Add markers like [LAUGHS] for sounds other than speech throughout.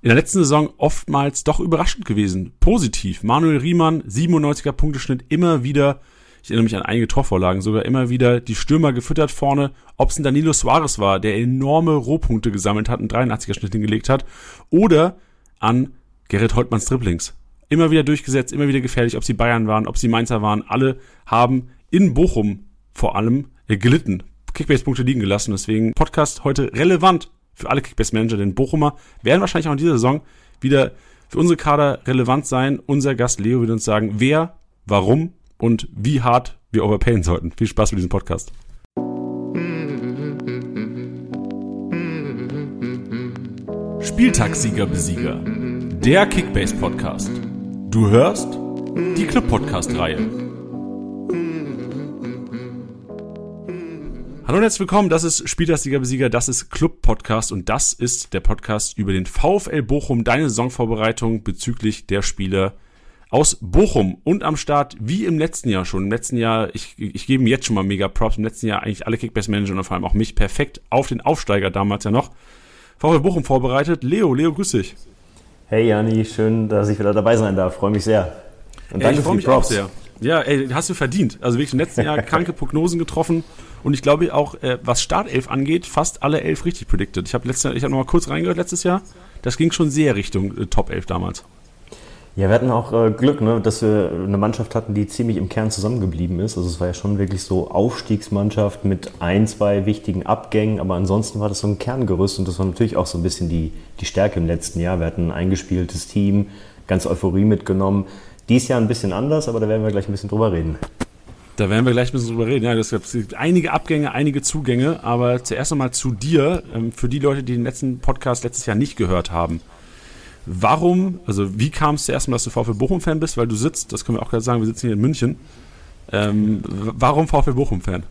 in der letzten Saison oftmals doch überraschend gewesen. Positiv. Manuel Riemann, 97er Punkteschnitt, immer wieder, ich erinnere mich an einige Torvorlagen, sogar immer wieder die Stürmer gefüttert vorne. Ob es ein Danilo Suarez war, der enorme Rohpunkte gesammelt hat, einen 83er Schnitt hingelegt hat, oder an Gerrit Holtmanns Dribblings. Immer wieder durchgesetzt, immer wieder gefährlich, ob sie Bayern waren, ob sie Mainzer waren. Alle haben in Bochum vor allem gelitten. Kickbase-Punkte liegen gelassen. Deswegen Podcast heute relevant für alle Kickbase-Manager, denn Bochumer werden wahrscheinlich auch in dieser Saison wieder für unsere Kader relevant sein. Unser Gast Leo wird uns sagen, wer, warum und wie hart wir overpayen sollten. Viel Spaß mit diesem Podcast. Spieltagssieger Besieger. Der Kickbase Podcast. Du hörst die Club Podcast Reihe. Hallo und herzlich willkommen, das ist Spieltagssieger Besieger, das ist Club Podcast und das ist der Podcast über den VfL Bochum, deine Saisonvorbereitung bezüglich der Spiele aus Bochum und am Start, wie im letzten Jahr schon. Im letzten Jahr, ich, ich gebe mir jetzt schon mal mega Props, im letzten Jahr eigentlich alle Kickbase-Manager und vor allem auch mich perfekt auf den Aufsteiger damals ja noch. VfL Bochum vorbereitet. Leo, Leo, grüß dich. Hey Jani, schön, dass ich wieder dabei sein darf. Freue mich sehr. Und danke ja, ich für die Props. Auch sehr. Ja, ey, hast du verdient. Also wirklich im letzten Jahr [LAUGHS] kranke Prognosen getroffen. Und ich glaube auch, äh, was Startelf angeht, fast alle elf richtig predicted. Ich habe hab noch mal kurz reingehört letztes Jahr. Das ging schon sehr Richtung äh, Top 11 damals. Ja, wir hatten auch äh, Glück, ne, dass wir eine Mannschaft hatten, die ziemlich im Kern zusammengeblieben ist. Also es war ja schon wirklich so Aufstiegsmannschaft mit ein, zwei wichtigen Abgängen, aber ansonsten war das so ein Kerngerüst und das war natürlich auch so ein bisschen die, die Stärke im letzten Jahr. Wir hatten ein eingespieltes Team, ganz Euphorie mitgenommen. Dies Jahr ein bisschen anders, aber da werden wir gleich ein bisschen drüber reden. Da werden wir gleich ein bisschen drüber reden. Ja, es gibt einige Abgänge, einige Zugänge, aber zuerst einmal zu dir, ähm, für die Leute, die den letzten Podcast letztes Jahr nicht gehört haben. Warum, also wie kam es zuerst mal, dass du VfL Bochum-Fan bist? Weil du sitzt, das können wir auch gerade sagen, wir sitzen hier in München. Ähm, warum VfL Bochum-Fan?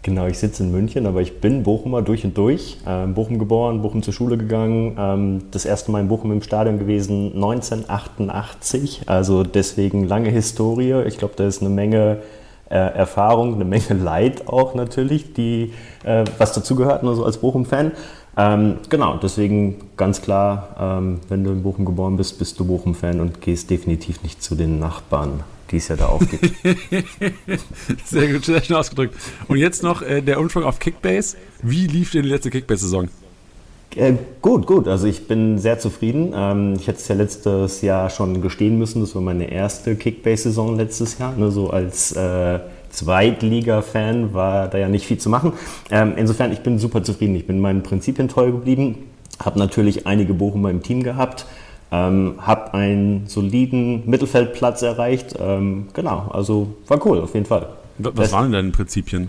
Genau, ich sitze in München, aber ich bin Bochumer durch und durch. Ähm, Bochum geboren, Bochum zur Schule gegangen. Ähm, das erste Mal in Bochum im Stadion gewesen 1988. Also deswegen lange Historie. Ich glaube, da ist eine Menge äh, Erfahrung, eine Menge [LAUGHS] Leid auch natürlich, die äh, was dazugehört, nur so als Bochum-Fan. Ähm, genau, deswegen ganz klar, ähm, wenn du in Bochum geboren bist, bist du Bochum-Fan und gehst definitiv nicht zu den Nachbarn, die es ja da auch gibt. [LAUGHS] sehr gut, sehr schnell ausgedrückt. Und jetzt noch äh, der Umschwung auf Kickbase. Wie lief denn die letzte Kickbase-Saison? Äh, gut, gut. Also ich bin sehr zufrieden. Ähm, ich hätte es ja letztes Jahr schon gestehen müssen. Das war meine erste Kickbase-Saison letztes Jahr. Ne, so als äh, Zweitliga-Fan war da ja nicht viel zu machen. Ähm, insofern, ich bin super zufrieden. Ich bin meinen Prinzipien treu geblieben. Habe natürlich einige Bochumer im Team gehabt. Ähm, habe einen soliden Mittelfeldplatz erreicht. Ähm, genau, also war cool auf jeden Fall. Was waren denn deine Prinzipien?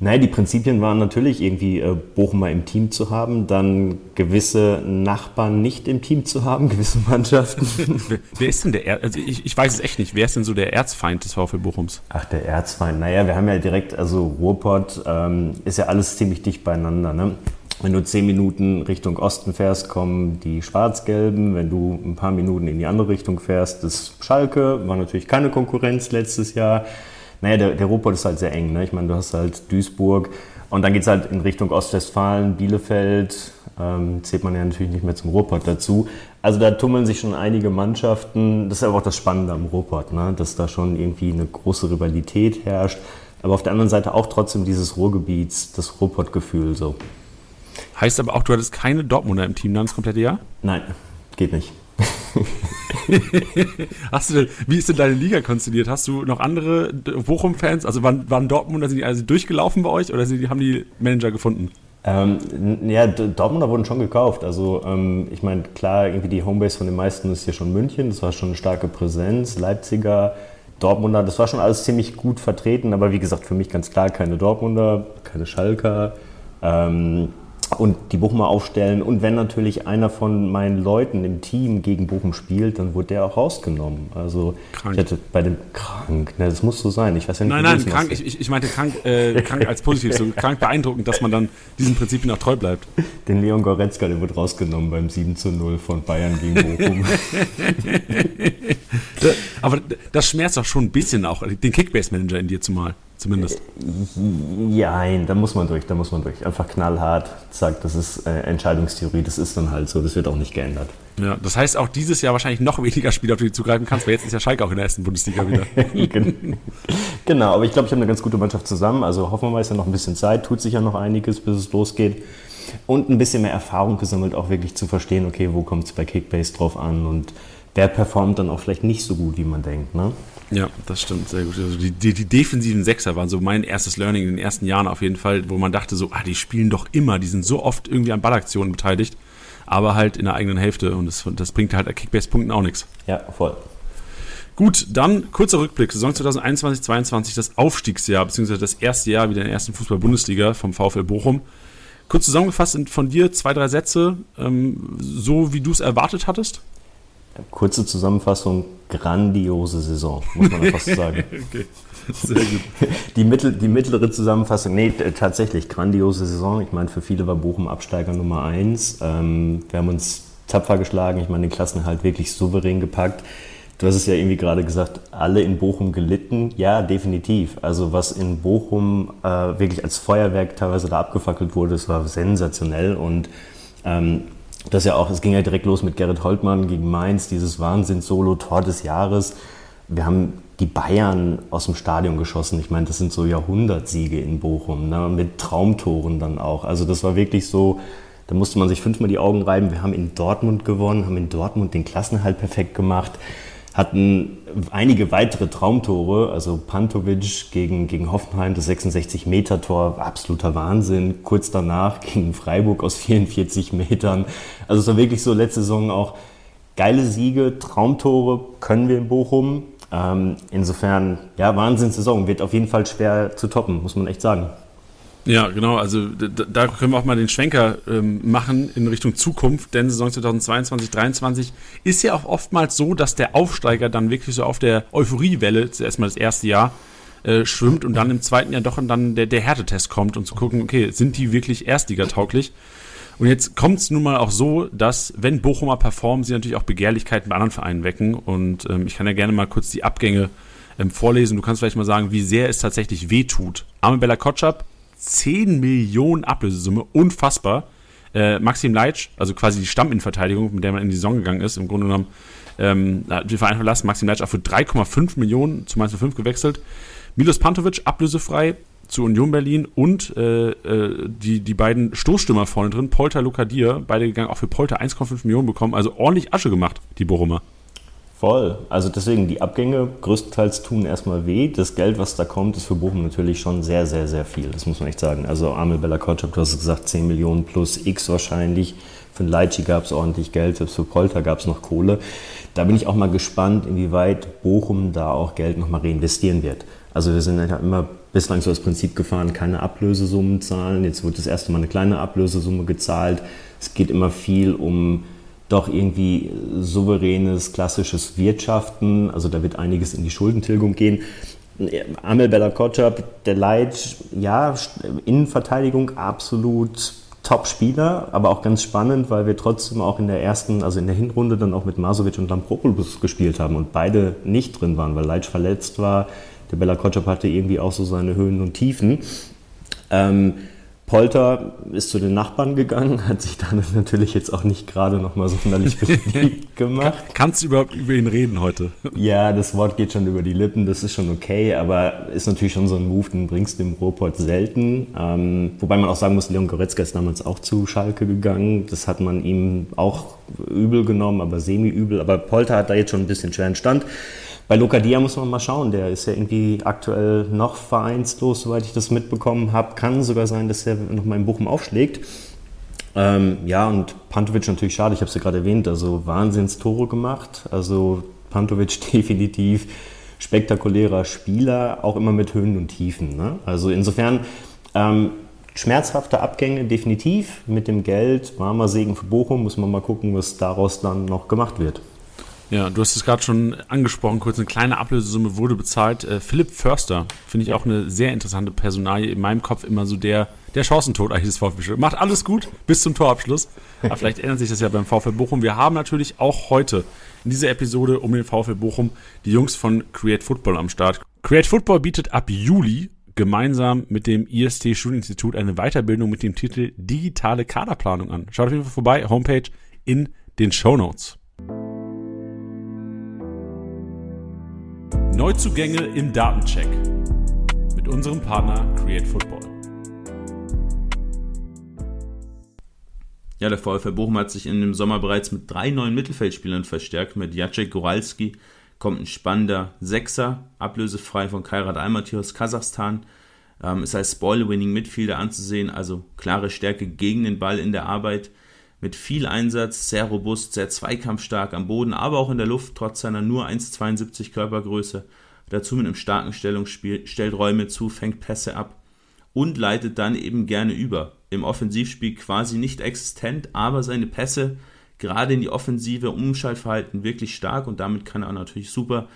Naja, die Prinzipien waren natürlich irgendwie äh, Bochumer im Team zu haben, dann gewisse Nachbarn nicht im Team zu haben, [LAUGHS] gewisse Mannschaften. wer, ist denn der, er also ich, ich weiß es echt nicht, wer ist denn so der Erzfeind des VfL Bochums? Ach, der Erzfeind, naja, wir haben ja direkt, also Ruhrpott ähm, ist ja alles ziemlich dicht beieinander, ne? Wenn du zehn Minuten Richtung Osten fährst, kommen die Schwarz-Gelben. Wenn du ein paar Minuten in die andere Richtung fährst, das Schalke. War natürlich keine Konkurrenz letztes Jahr naja, der, der Ruhrpott ist halt sehr eng. Ne? Ich meine, du hast halt Duisburg und dann geht es halt in Richtung Ostwestfalen, Bielefeld, ähm, zählt man ja natürlich nicht mehr zum Ruhrpott dazu. Also da tummeln sich schon einige Mannschaften. Das ist aber auch das Spannende am Ruhrpott, ne? dass da schon irgendwie eine große Rivalität herrscht. Aber auf der anderen Seite auch trotzdem dieses Ruhrgebiets, das Ruhrpott-Gefühl so. Heißt aber auch, du hattest keine Dortmunder im Team dann das komplette Jahr? Nein, geht nicht. [LAUGHS] Hast du denn, wie ist denn deine Liga konstituiert? Hast du noch andere Bochum-Fans? Also waren, waren Dortmunder, sind die also durchgelaufen bei euch oder haben die Manager gefunden? Ähm, ja, Dortmunder wurden schon gekauft. Also ähm, ich meine, klar, irgendwie die Homebase von den meisten ist hier schon München. Das war schon eine starke Präsenz. Leipziger, Dortmunder, das war schon alles ziemlich gut vertreten. Aber wie gesagt, für mich ganz klar keine Dortmunder, keine Schalker. Ähm, und die Bochumer aufstellen. Und wenn natürlich einer von meinen Leuten im Team gegen Bochum spielt, dann wurde der auch rausgenommen. Also krank. ich hatte bei dem krank, ne, das muss so sein. Ich weiß ja nicht, nein, nein, krank. Ich, ich meinte krank, äh, krank als positiv, so krank beeindruckend, dass man dann diesen Prinzipien auch treu bleibt. Den Leon Goretzka, der wird rausgenommen beim 7 zu 0 von Bayern gegen Bochum. [LAUGHS] aber das schmerzt doch schon ein bisschen auch, den Kickbase-Manager in dir zumal. Zumindest. Ja, da muss man durch, da muss man durch. Einfach knallhart, sagt, das ist äh, Entscheidungstheorie, das ist dann halt so, das wird auch nicht geändert. Ja, das heißt auch dieses Jahr wahrscheinlich noch [LAUGHS] weniger Spiele, auf die du zugreifen kannst, weil jetzt ist ja Schalke auch in der ersten Bundesliga wieder. [LAUGHS] genau, aber ich glaube, ich habe eine ganz gute Mannschaft zusammen. Also hoffen wir mal, ist ja noch ein bisschen Zeit, tut sich ja noch einiges, bis es losgeht. Und ein bisschen mehr Erfahrung gesammelt, auch wirklich zu verstehen, okay, wo kommt es bei Kickbase drauf an und wer performt dann auch vielleicht nicht so gut, wie man denkt. Ne? Ja, das stimmt, sehr gut. Also die, die, die, defensiven Sechser waren so mein erstes Learning in den ersten Jahren auf jeden Fall, wo man dachte so, ah, die spielen doch immer, die sind so oft irgendwie an Ballaktionen beteiligt aber halt in der eigenen Hälfte und das, das bringt halt Kickbase-Punkten auch nichts. Ja, voll. Gut, dann kurzer Rückblick. Saison 2021-22, das Aufstiegsjahr, beziehungsweise das erste Jahr wieder in der ersten Fußball-Bundesliga vom VfL Bochum. Kurz zusammengefasst sind von dir zwei, drei Sätze, ähm, so wie du es erwartet hattest? Kurze Zusammenfassung, grandiose Saison, muss man fast [LAUGHS] sagen. okay. Sehr gut. [LAUGHS] Die, mittel, die mittlere Zusammenfassung, nee, tatsächlich, grandiose Saison. Ich meine, für viele war Bochum Absteiger Nummer eins. Ähm, wir haben uns tapfer geschlagen, ich meine, den Klassenerhalt wirklich souverän gepackt. Du hast es ja irgendwie gerade gesagt, alle in Bochum gelitten. Ja, definitiv. Also was in Bochum äh, wirklich als Feuerwerk teilweise da abgefackelt wurde, das war sensationell. Und ähm, das ja auch, es ging ja direkt los mit Gerrit Holtmann gegen Mainz, dieses Wahnsinns-Solo, Tor des Jahres. Wir haben die Bayern aus dem Stadion geschossen. Ich meine, das sind so Jahrhundertsiege in Bochum, ne? mit Traumtoren dann auch. Also das war wirklich so, da musste man sich fünfmal die Augen reiben. Wir haben in Dortmund gewonnen, haben in Dortmund den Klassenhalt perfekt gemacht, hatten einige weitere Traumtore, also Pantovic gegen, gegen Hoffenheim, das 66-Meter-Tor, absoluter Wahnsinn. Kurz danach gegen Freiburg aus 44 Metern. Also es war wirklich so letzte Saison auch geile Siege, Traumtore können wir in Bochum. Ähm, insofern, ja, Wahnsinnssaison. Wird auf jeden Fall schwer zu toppen, muss man echt sagen. Ja, genau. Also da, können wir auch mal den Schwenker ähm, machen in Richtung Zukunft, denn Saison 2022, 2023 ist ja auch oftmals so, dass der Aufsteiger dann wirklich so auf der Euphoriewelle, zuerst mal das erste Jahr, äh, schwimmt und dann im zweiten Jahr doch und dann der, der Härtetest kommt und zu gucken, okay, sind die wirklich Erstligatauglich? Und jetzt kommt es nun mal auch so, dass, wenn Bochumer performen, sie natürlich auch Begehrlichkeiten bei anderen Vereinen wecken. Und ähm, ich kann ja gerne mal kurz die Abgänge ähm, vorlesen. Du kannst vielleicht mal sagen, wie sehr es tatsächlich wehtut. Arme Bella Kotschap, 10 Millionen Ablösesumme, unfassbar. Äh, Maxim Leitsch, also quasi die Stamminnenverteidigung, mit der man in die Saison gegangen ist, im Grunde genommen, ähm, hat den Verein verlassen. Maxim Leitsch auch für 3,5 Millionen zu Mainz 5 gewechselt. Milos Pantovic, ablösefrei, zu Union Berlin und äh, äh, die, die beiden Stoßstürmer vorne drin, Polter, Lukadir, beide gegangen, auch für Polter 1,5 Millionen bekommen, also ordentlich Asche gemacht, die Bochumer. Voll. Also deswegen, die Abgänge größtenteils tun erstmal weh. Das Geld, was da kommt, ist für Bochum natürlich schon sehr, sehr, sehr viel. Das muss man echt sagen. Also Amel Bella Kotschap, du hast gesagt, 10 Millionen plus X wahrscheinlich. Für Leitschi gab es ordentlich Geld, selbst für Polter gab es noch Kohle. Da bin ich auch mal gespannt, inwieweit Bochum da auch Geld nochmal reinvestieren wird. Also wir sind ja immer bislang so das Prinzip gefahren, keine Ablösesummen zahlen. Jetzt wird das erste Mal eine kleine Ablösesumme gezahlt. Es geht immer viel um doch irgendwie souveränes, klassisches Wirtschaften. Also da wird einiges in die Schuldentilgung gehen. Amel Bella Kotschap, der Leit, ja, Innenverteidigung absolut Top-Spieler, aber auch ganz spannend, weil wir trotzdem auch in der ersten, also in der Hinrunde dann auch mit Masovic und Lampropoulos gespielt haben und beide nicht drin waren, weil Leitsch verletzt war, der Bella Kotschap hatte irgendwie auch so seine Höhen und Tiefen. Ähm, Polter ist zu den Nachbarn gegangen, hat sich dann [LAUGHS] natürlich jetzt auch nicht gerade nochmal sonderlich [LAUGHS] beliebt gemacht. Kannst du überhaupt über ihn reden heute? [LAUGHS] Ja, das Wort geht schon über die Lippen, das ist schon okay, aber ist natürlich schon so ein Move, den bringst du im Ruhrpott selten. Ähm, wobei man auch sagen muss, Leon Goretzka ist damals auch zu Schalke gegangen. Das hat man ihm auch übel genommen, aber semi-übel. Aber Polter hat da jetzt schon ein bisschen schweren Stand. Bei Lokadia muss man mal schauen, der ist ja irgendwie aktuell noch vereinslos, soweit ich das mitbekommen habe. Kann sogar sein, dass er nochmal in Bochum aufschlägt. Ähm, ja, und Pantovic natürlich schade, ich habe es ja gerade erwähnt, also Wahnsinnstore gemacht. Also Pantovic [LAUGHS] definitiv spektakulärer Spieler, auch immer mit Höhen und Tiefen. Ne? Also insofern ähm, schmerzhafte Abgänge definitiv. Mit dem Geld, warmer Segen für Bochum, muss man mal gucken, was daraus dann noch gemacht wird. Ja, du hast es gerade schon angesprochen, kurz eine kleine Ablösesumme wurde bezahlt. Äh, Philipp Förster finde ich auch eine sehr interessante Personalie. In meinem Kopf immer so der, der Chancentod eigentlich des VfB. Macht alles gut bis zum Torabschluss. Aber vielleicht ändert sich das ja beim VfB Bochum. Wir haben natürlich auch heute in dieser Episode um den VfB Bochum die Jungs von Create Football am Start. Create Football bietet ab Juli gemeinsam mit dem IST Studieninstitut eine Weiterbildung mit dem Titel Digitale Kaderplanung an. Schaut auf jeden Fall vorbei, Homepage in den Show Notes. Neuzugänge im Datencheck mit unserem Partner Create Football. Ja, der VfL Bochum hat sich in dem Sommer bereits mit drei neuen Mittelfeldspielern verstärkt. Mit Jacek Goralski kommt ein spannender Sechser, ablösefrei von Kairat Almaty aus Kasachstan. Ähm, ist als Ball-Winning Midfielder anzusehen, also klare Stärke gegen den Ball in der Arbeit. Mit viel Einsatz, sehr robust, sehr zweikampfstark am Boden, aber auch in der Luft, trotz seiner nur 1,72 Körpergröße. Dazu mit einem starken Stellungsspiel, stellt Räume zu, fängt Pässe ab und leitet dann eben gerne über. Im Offensivspiel quasi nicht existent, aber seine Pässe gerade in die offensive Umschaltverhalten wirklich stark und damit kann er natürlich super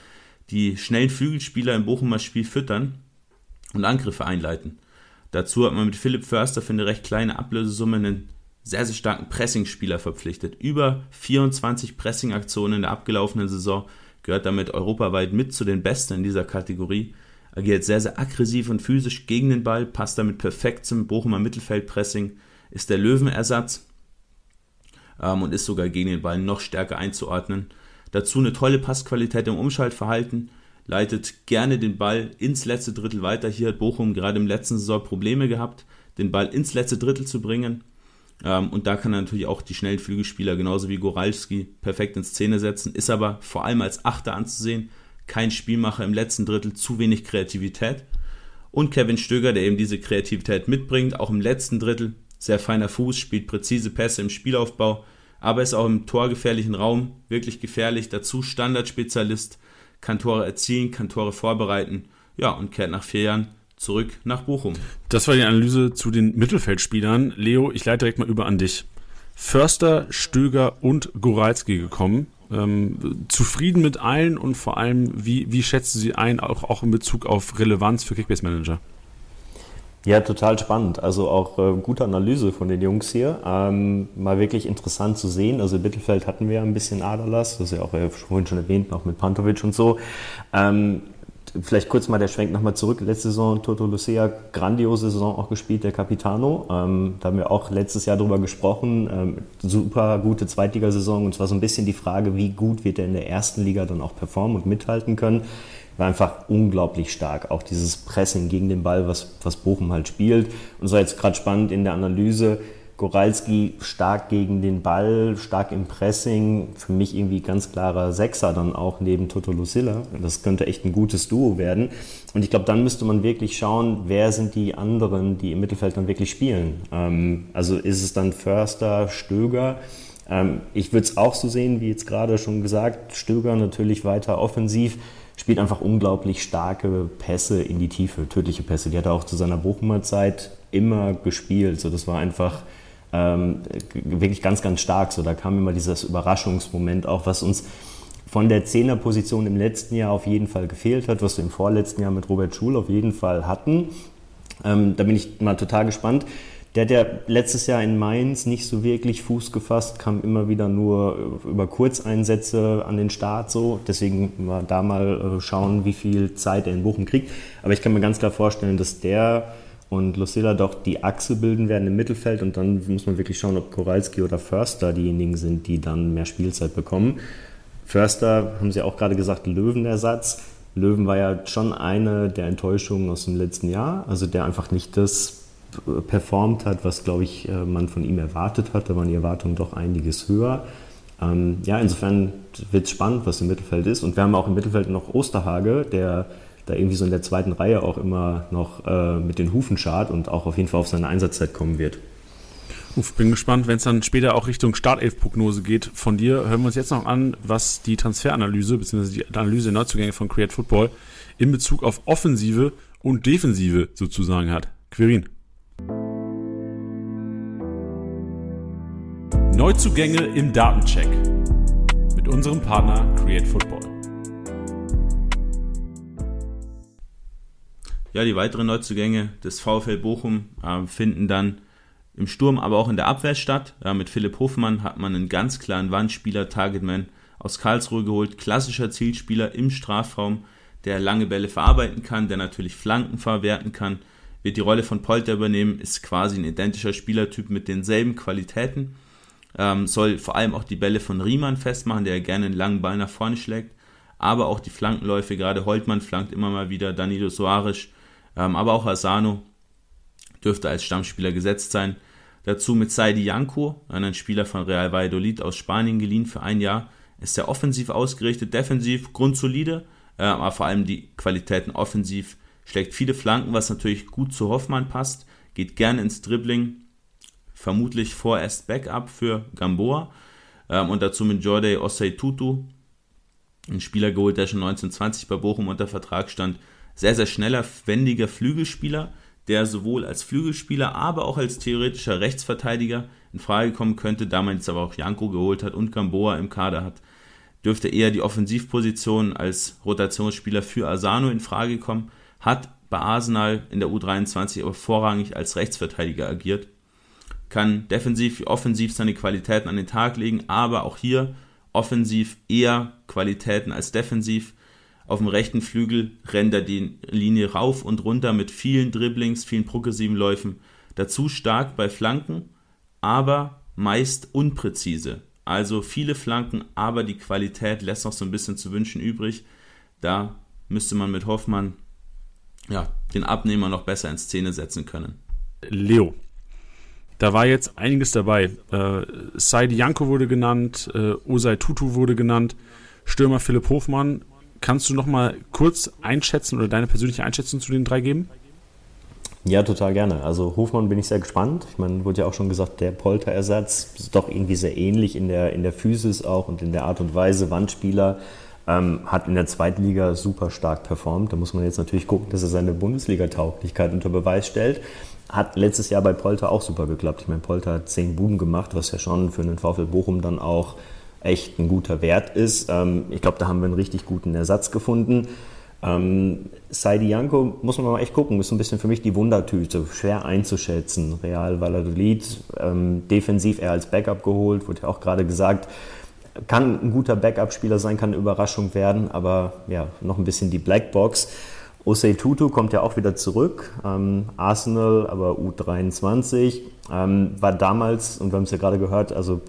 die schnellen Flügelspieler im Bochumer Spiel füttern und Angriffe einleiten. Dazu hat man mit Philipp Förster für eine recht kleine Ablösesumme einen sehr, sehr starken Pressingspieler verpflichtet. Über 24 Pressingaktionen in der abgelaufenen Saison gehört damit europaweit mit zu den Besten in dieser Kategorie. Agiert sehr, sehr aggressiv und physisch gegen den Ball, passt damit perfekt zum Bochumer Mittelfeldpressing, ist der Löwenersatz ähm, und ist sogar gegen den Ball noch stärker einzuordnen. Dazu eine tolle Passqualität im Umschaltverhalten, leitet gerne den Ball ins letzte Drittel weiter. Hier hat Bochum gerade im letzten Saison Probleme gehabt, den Ball ins letzte Drittel zu bringen. Ähm, und da kann er natürlich auch die schnellen Flügelspieler genauso wie Goralski perfekt in Szene setzen, ist aber vor allem als Achter anzusehen. Kein Spielmacher im letzten Drittel, zu wenig Kreativität. Und Kevin Stöger, der eben diese Kreativität mitbringt, auch im letzten Drittel. Sehr feiner Fuß, spielt präzise Pässe im Spielaufbau, aber ist auch im torgefährlichen Raum wirklich gefährlich. Dazu Standardspezialist, kann Tore erzielen, kann Tore vorbereiten. Ja, und kehrt nach vier Jahren zurück nach Bochum. Das war die Analyse zu den Mittelfeldspielern. Leo, ich leite direkt mal über an dich. Förster, Stöger und Goralski gekommen. Ähm, zufrieden mit allen und vor allem, wie, wie schätzt du sie ein, auch, auch in Bezug auf Relevanz für Kickbase Manager? Ja, total spannend. Also auch äh, gute Analyse von den Jungs hier. Ähm, mal wirklich interessant zu sehen. Also im Mittelfeld hatten wir ja ein bisschen Aderlass, das ist ja auch äh, vorhin schon erwähnt, auch mit Pantovic und so. Ähm, vielleicht kurz mal der Schwenk nochmal zurück. Letzte Saison Toto Lucia, grandiose Saison auch gespielt, der Capitano. Ähm, da haben wir auch letztes Jahr drüber gesprochen. Ähm, super gute Zweitligasaison und zwar so ein bisschen die Frage, wie gut wird er in der ersten Liga dann auch performen und mithalten können. War einfach unglaublich stark. Auch dieses Pressing gegen den Ball, was, was Bochum halt spielt. Und so jetzt gerade spannend in der Analyse Goralski stark gegen den Ball, stark im Pressing. Für mich irgendwie ganz klarer Sechser dann auch neben Toto Lucilla. Das könnte echt ein gutes Duo werden. Und ich glaube, dann müsste man wirklich schauen, wer sind die anderen, die im Mittelfeld dann wirklich spielen. Ähm, also ist es dann Förster, Stöger? Ähm, ich würde es auch so sehen, wie jetzt gerade schon gesagt, Stöger natürlich weiter offensiv spielt einfach unglaublich starke Pässe in die Tiefe, tödliche Pässe. Die hat er auch zu seiner Bochumer Zeit immer gespielt. So, das war einfach ähm, wirklich ganz, ganz stark. So, da kam immer dieses Überraschungsmoment auch, was uns von der Zehnerposition im letzten Jahr auf jeden Fall gefehlt hat, was wir im vorletzten Jahr mit Robert Schul auf jeden Fall hatten. Ähm, da bin ich mal total gespannt. Der hat ja letztes Jahr in Mainz nicht so wirklich Fuß gefasst, kam immer wieder nur über Kurzeinsätze an den Start so. Deswegen mal da mal äh, schauen, wie viel Zeit er in Bochum kriegt. Aber ich kann mir ganz klar vorstellen, dass der und Lucilla doch die Achse bilden werden im Mittelfeld und dann muss man wirklich schauen, ob Koralski oder Förster diejenigen sind, die dann mehr Spielzeit bekommen. Förster, haben Sie auch gerade gesagt, Löwenersatz. Löwen war ja schon eine der Enttäuschungen aus dem letzten Jahr, also der einfach nicht das performt hat, was, glaube ich, äh, man von ihm erwartet hat. Da waren die Erwartungen doch einiges höher. Ähm, ja, insofern wird es spannend, was im Mittelfeld ist. Und wir haben auch im Mittelfeld noch Osterhage, der da irgendwie so in der zweiten Reihe auch immer noch äh, mit den Hufen schart und auch auf jeden Fall auf seine Einsatzzeit kommen wird. Uff, bin gespannt, wenn es dann später auch Richtung Startelf-Prognose geht. Von dir hören wir uns jetzt noch an, was die Transferanalyse bzw. die Analyse der Neuzugänge von Create Football in Bezug auf Offensive und Defensive sozusagen hat. Quirin. Neuzugänge im Datencheck mit unserem Partner Create Football. Ja, die weiteren Neuzugänge des VfL Bochum äh, finden dann im Sturm, aber auch in der Abwehr statt. Ja, mit Philipp Hofmann hat man einen ganz klaren Wandspieler, Targetman aus Karlsruhe geholt, klassischer Zielspieler im Strafraum, der lange Bälle verarbeiten kann, der natürlich Flanken verwerten kann, wird die Rolle von Polter übernehmen, ist quasi ein identischer Spielertyp mit denselben Qualitäten, ähm, soll vor allem auch die Bälle von Riemann festmachen, der gerne einen langen Ball nach vorne schlägt, aber auch die Flankenläufe, gerade Holtmann flankt immer mal wieder, Danilo Soares, aber auch Asano dürfte als Stammspieler gesetzt sein. Dazu mit Saidi Janko, einen Spieler von Real Valladolid aus Spanien geliehen für ein Jahr, ist sehr offensiv ausgerichtet, defensiv grundsolide, äh, aber vor allem die Qualitäten offensiv, schlägt viele Flanken, was natürlich gut zu Hoffmann passt, geht gerne ins Dribbling, vermutlich vorerst Backup für Gamboa. Ähm, und dazu mit Jordi Osei Tutu, ein Spieler geholt, der schon 1920 bei Bochum unter Vertrag stand, sehr, sehr schneller, wendiger Flügelspieler, der sowohl als Flügelspieler, aber auch als theoretischer Rechtsverteidiger in Frage kommen könnte, da man jetzt aber auch Janko geholt hat und Gamboa im Kader hat dürfte eher die Offensivposition als Rotationsspieler für Asano in Frage kommen, hat bei Arsenal in der U23 aber vorrangig als Rechtsverteidiger agiert, kann defensiv wie offensiv seine Qualitäten an den Tag legen, aber auch hier offensiv eher Qualitäten als defensiv. Auf dem rechten Flügel rennt er die Linie rauf und runter mit vielen Dribblings, vielen progressiven Läufen. Dazu stark bei Flanken, aber meist unpräzise. Also viele Flanken, aber die Qualität lässt noch so ein bisschen zu wünschen übrig. Da müsste man mit Hoffmann ja, den Abnehmer noch besser in Szene setzen können. Leo, da war jetzt einiges dabei. Äh, Saidi Janko wurde genannt, äh, Osei Tutu wurde genannt, Stürmer Philipp Hofmann. Kannst du noch mal kurz einschätzen oder deine persönliche Einschätzung zu den drei geben? Ja, total gerne. Also Hofmann bin ich sehr gespannt. Ich meine, wurde ja auch schon gesagt, der Polterersatz ist doch irgendwie sehr ähnlich in der, in der Physis auch und in der Art und Weise. Wandspieler ähm, hat in der Zweitliga super stark performt. Da muss man jetzt natürlich gucken, dass er seine Bundesliga-Tauglichkeit unter Beweis stellt. Hat letztes Jahr bei Polter auch super geklappt. Ich meine, Polter hat zehn Buden gemacht, was ja schon für einen VfL Bochum dann auch echt ein guter Wert ist. Ähm, ich glaube, da haben wir einen richtig guten Ersatz gefunden. Ähm, Saidi Janko muss man mal echt gucken, ist so ein bisschen für mich die Wundertüte, schwer einzuschätzen. Real Valladolid, ähm, defensiv eher als Backup geholt, wurde ja auch gerade gesagt. Kann ein guter Backup-Spieler sein, kann eine Überraschung werden, aber ja, noch ein bisschen die Blackbox. Osei Tutu kommt ja auch wieder zurück. Ähm, Arsenal, aber U23. Ähm, war damals, und wir haben es ja gerade gehört, also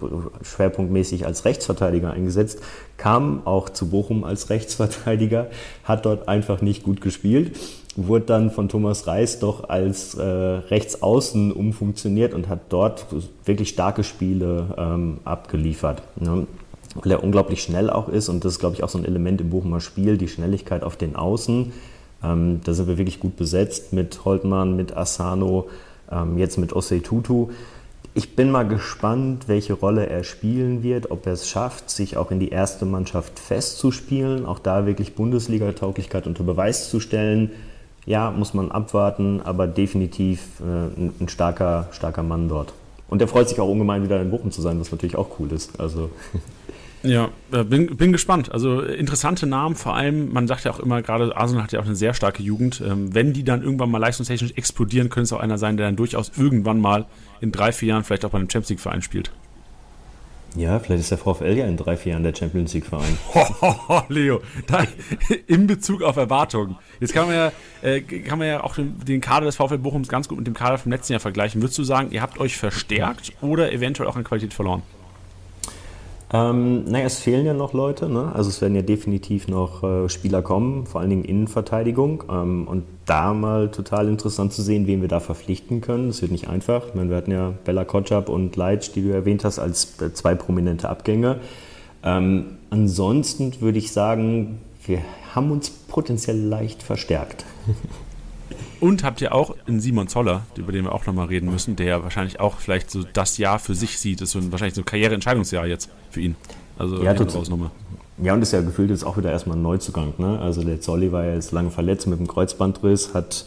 schwerpunktmäßig als Rechtsverteidiger eingesetzt, kam auch zu Bochum als Rechtsverteidiger, hat dort einfach nicht gut gespielt, wurde dann von Thomas Reis doch als äh, Rechtsaußen umfunktioniert und hat dort wirklich starke Spiele ähm, abgeliefert. Ne? Weil er unglaublich schnell auch ist und das ist, glaube ich, auch so ein Element im Bochumer Spiel, die Schnelligkeit auf den Außen ähm, da sind wir wirklich gut besetzt mit Holtmann, mit Asano, ähm, jetzt mit Osei Tutu. Ich bin mal gespannt, welche Rolle er spielen wird, ob er es schafft, sich auch in die erste Mannschaft festzuspielen, auch da wirklich Bundesliga-Tauglichkeit unter Beweis zu stellen. Ja, muss man abwarten, aber definitiv äh, ein, starker, starker Mann dort. Und er freut sich auch ungemein, wieder in Bochum zu sein, was natürlich auch cool ist. Also [LAUGHS] Ja, äh, bin, bin gespannt. Also interessante Namen, vor allem, man sagt ja auch immer, gerade Arsenal hat ja auch eine sehr starke Jugend. Ähm, wenn die dann irgendwann mal leistungstechnisch explodieren, könnte es auch einer sein, der dann durchaus irgendwann mal in drei, vier Jahren vielleicht auch bei einem Champions League-Verein spielt. Ja, vielleicht ist der VfL ja in drei, vier Jahren der Champions League-Verein. [LAUGHS] Leo, da, in Bezug auf Erwartungen. Jetzt kann man ja, äh, kann man ja auch den, den, Kader des VfL Bochums ganz gut mit dem Kader vom letzten Jahr vergleichen. Würdest du sagen, ihr habt euch verstärkt oder eventuell auch an Qualität verloren? Ähm, naja, es fehlen ja noch Leute. Ne? Also es werden ja definitiv noch äh, Spieler kommen, vor allen Dingen Innenverteidigung. Ähm, und da mal total interessant zu sehen, wen wir da verpflichten können. Das wird nicht einfach. Ich meine, wir hatten ja Bella Kotschap und Leitsch, die du erwähnt hast, als äh, zwei prominente Abgänge. Ähm, ansonsten würde ich sagen, wir haben uns potenziell leicht verstärkt. [LAUGHS] Und habt ihr auch in Simon Zoller, über den wir auch nochmal reden müssen, der ja wahrscheinlich auch vielleicht so das Jahr für sich sieht, ist so ein, wahrscheinlich so ein Karriereentscheidungsjahr jetzt für ihn. Also ja, total. Ja, und ist ja gefühlt jetzt auch wieder erstmal ein Neuzugang. Ne? Also der Zolli war ja jetzt lange verletzt mit dem Kreuzbandriss, hat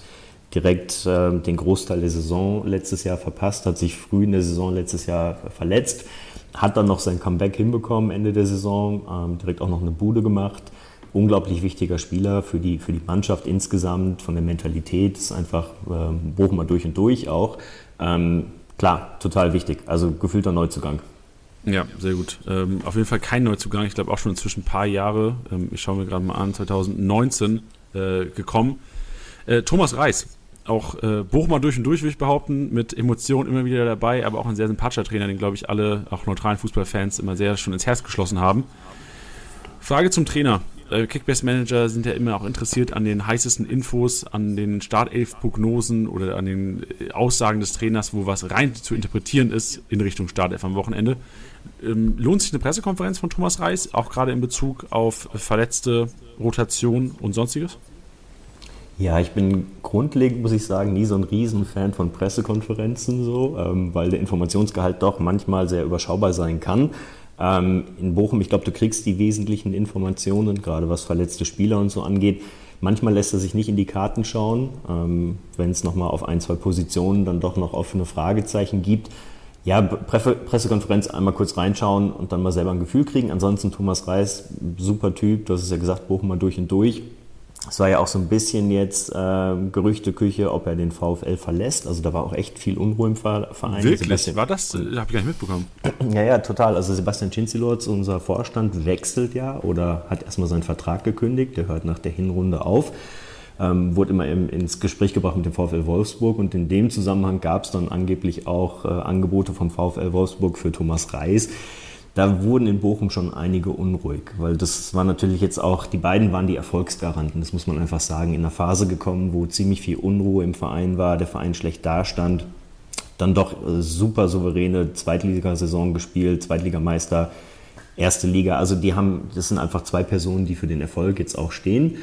direkt äh, den Großteil der Saison letztes Jahr verpasst, hat sich früh in der Saison letztes Jahr verletzt, hat dann noch sein Comeback hinbekommen Ende der Saison, ähm, direkt auch noch eine Bude gemacht unglaublich wichtiger Spieler für die, für die Mannschaft insgesamt, von der Mentalität, ist einfach äh, Bochumer durch und durch auch. Ähm, klar, total wichtig, also gefühlter Neuzugang. Ja, sehr gut. Ähm, auf jeden Fall kein Neuzugang. Ich glaube auch schon inzwischen ein paar Jahre. Ähm, ich schaue mir gerade mal an, 2019 äh, gekommen. Äh, Thomas Reis, auch äh, Bochumer durch und durch, würde ich behaupten, mit Emotionen immer wieder dabei, aber auch ein sehr sympathischer Trainer, den, glaube ich, alle, auch neutralen Fußballfans, immer sehr schon ins Herz geschlossen haben. Frage zum Trainer. Äh, Kickbase-Manager sind ja immer auch interessiert an den heißesten Infos, an den Startelf-Prognosen oder an den äh, Aussagen des Trainers, wo was rein zu interpretieren ist in Richtung Startelf am Wochenende. Ähm, lohnt sich eine Pressekonferenz von Thomas Reis, auch gerade in Bezug auf verletzte Rotation und sonstiges? Ja, ich bin grundlegend, muss ich sagen, nie so ein Riesenfan von Pressekonferenzen, so, ähm, weil der Informationsgehalt doch manchmal sehr überschaubar sein kann. Ähm, in Bochum, ich glaube, du kriegst die wesentlichen Informationen, gerade was verletzte Spieler und so angeht. Manchmal lässt er sich nicht in die Karten schauen, ähm, wenn es nochmal auf ein, zwei Positionen dann doch noch offene Fragezeichen gibt. Ja, Pre Pressekonferenz einmal kurz reinschauen und dann mal selber ein Gefühl kriegen. Ansonsten Thomas Reis, super Typ, du hast es ja gesagt, Bochum mal durch und durch. Es war ja auch so ein bisschen jetzt äh, Gerüchteküche, ob er den VfL verlässt. Also da war auch echt viel Unruhe im Verein. Wirklich? Sebastian, war das? Äh, Habe ich gar nicht mitbekommen. Ja, ja, total. Also Sebastian Cinzilotz, unser Vorstand, wechselt ja oder hat erstmal seinen Vertrag gekündigt. Der hört nach der Hinrunde auf. Ähm, wurde immer im, ins Gespräch gebracht mit dem VfL Wolfsburg und in dem Zusammenhang gab es dann angeblich auch äh, Angebote vom VfL Wolfsburg für Thomas Reis da wurden in Bochum schon einige unruhig, weil das war natürlich jetzt auch, die beiden waren die Erfolgsgaranten, das muss man einfach sagen, in einer Phase gekommen, wo ziemlich viel Unruhe im Verein war, der Verein schlecht dastand, dann doch äh, super souveräne Zweitligasaison gespielt, Zweitligameister, erste Liga, also die haben, das sind einfach zwei Personen, die für den Erfolg jetzt auch stehen.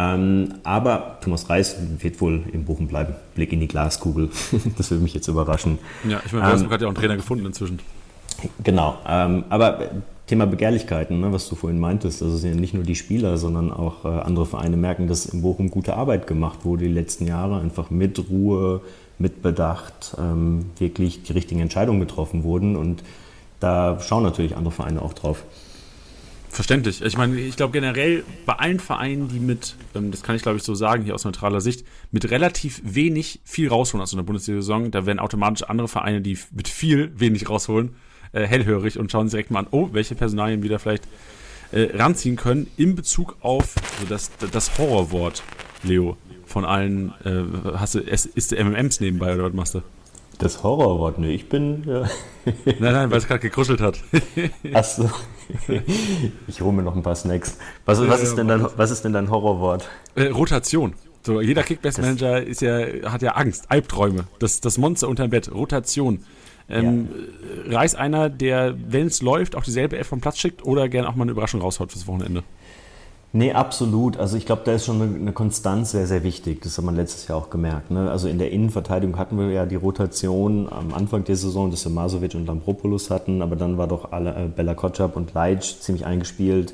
Ähm, aber Thomas Reis wird wohl in Bochum bleiben. Blick in die Glaskugel. [LAUGHS] das würde mich jetzt überraschen. Ja, ich meine, Wolfsburg ähm, hat ja auch einen Trainer gefunden inzwischen. Genau, ähm, aber Thema Begehrlichkeiten, ne, was du vorhin meintest, also sind ja nicht nur die Spieler, sondern auch äh, andere Vereine merken, dass in Bochum gute Arbeit gemacht wurde die letzten Jahre, einfach mit Ruhe, mit Bedacht, ähm, wirklich die richtigen Entscheidungen getroffen wurden und da schauen natürlich andere Vereine auch drauf. Verständlich. Ich meine, ich glaube generell bei allen Vereinen, die mit, ähm, das kann ich glaube ich so sagen, hier aus neutraler Sicht, mit relativ wenig viel rausholen aus einer Bundesliga-Saison, da werden automatisch andere Vereine, die mit viel wenig rausholen, äh, hellhörig und schauen direkt mal an, oh, welche Personalien wieder vielleicht äh, ranziehen können in Bezug auf so das, das Horrorwort, Leo, von allen. Äh, hast du, es, ist der MMMs nebenbei oder was machst du? Das Horrorwort, ne, ich bin. Ja. [LAUGHS] nein, nein, weil es gerade gekruschelt hat. [LAUGHS] Achso. [LAUGHS] Ich hole mir noch ein paar Snacks. Was, was, ist, denn dein, was ist denn dein Horrorwort? Äh, Rotation. So, jeder Kickbase-Manager ja, hat ja Angst, Albträume. Das, das Monster unterm Bett, Rotation. Ähm, ja. Reis einer, der, wenn es läuft, auch dieselbe Elf vom Platz schickt oder gerne auch mal eine Überraschung raushaut fürs Wochenende? Nee, absolut. Also ich glaube, da ist schon eine, Konstanz sehr, sehr wichtig. Das hat man letztes Jahr auch gemerkt. Ne? Also in der Innenverteidigung hatten wir ja die Rotation am Anfang der Saison, dass wir Masovic und Lampropoulos hatten, aber dann war doch alle, äh, Bella Kotschap und Leitsch ziemlich eingespielt.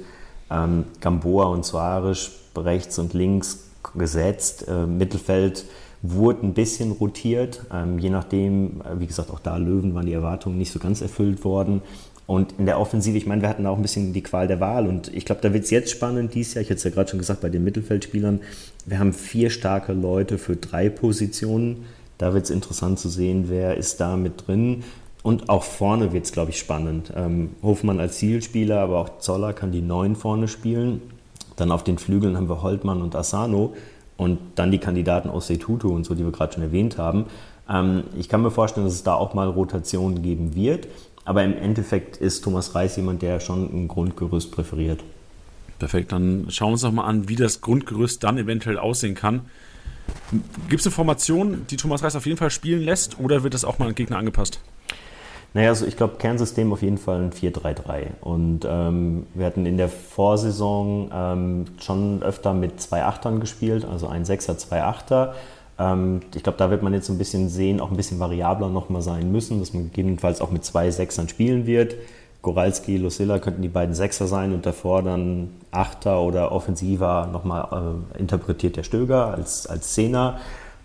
Ähm, Gamboa und Suarez rechts und links gesetzt. Äh, Mittelfeld wurde ein bisschen rotiert, ähm, je nachdem, äh, wie gesagt, auch da Löwen waren die Erwartungen nicht so ganz erfüllt worden. Und in der Offensive, ich meine, wir hatten auch ein bisschen die Qual der Wahl und ich glaube, da wird es jetzt spannend dieses Jahr. Ich hatte es ja gerade schon gesagt bei den Mittelfeldspielern. Wir haben vier starke Leute für drei Positionen. Da wird es interessant zu sehen, wer ist da mit drin. Und auch vorne wird es, glaube ich, spannend. Ähm, Hofmann als Zielspieler, aber auch Zoller kann die Neun vorne spielen. Dann auf den Flügeln haben wir Holtmann und Asano und dann die Kandidaten aus Setutu und so, die wir gerade schon erwähnt haben. Ähm, ich kann mir vorstellen, dass es da auch mal Rotationen geben wird, aber im Endeffekt ist Thomas Reis jemand, der schon ein Grundgerüst präferiert. Perfekt, dann schauen wir uns doch mal an, wie das Grundgerüst dann eventuell aussehen kann. Gibt es eine Formation, die Thomas Reis auf jeden Fall spielen lässt oder wird das auch mal an Gegner angepasst? Naja, also ich glaube, Kernsystem auf jeden Fall ein 4-3-3. Und ähm, wir hatten in der Vorsaison ähm, schon öfter mit zwei Achtern gespielt, also ein Sechser, zwei Achter. Ähm, ich glaube, da wird man jetzt ein bisschen sehen, auch ein bisschen variabler nochmal sein müssen, dass man gegebenenfalls auch mit zwei Sechsern spielen wird. Goralski, Lucilla könnten die beiden Sechser sein und davor dann Achter oder Offensiver nochmal äh, interpretiert der Stöger als, als Zehner.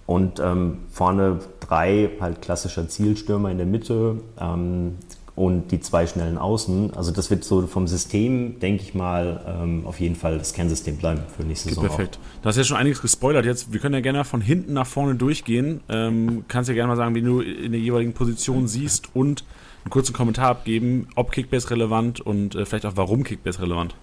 Und ähm, vorne drei halt klassischer Zielstürmer in der Mitte ähm, und die zwei schnellen Außen. Also das wird so vom System, denke ich mal, ähm, auf jeden Fall das Kernsystem bleiben für nächste Saison. Perfekt. Auch. Du hast ja schon einiges gespoilert jetzt. Wir können ja gerne von hinten nach vorne durchgehen. Ähm, kannst ja gerne mal sagen, wie du in der jeweiligen Position siehst und einen kurzen Kommentar abgeben, ob Kickbase relevant und äh, vielleicht auch warum Kickbase relevant.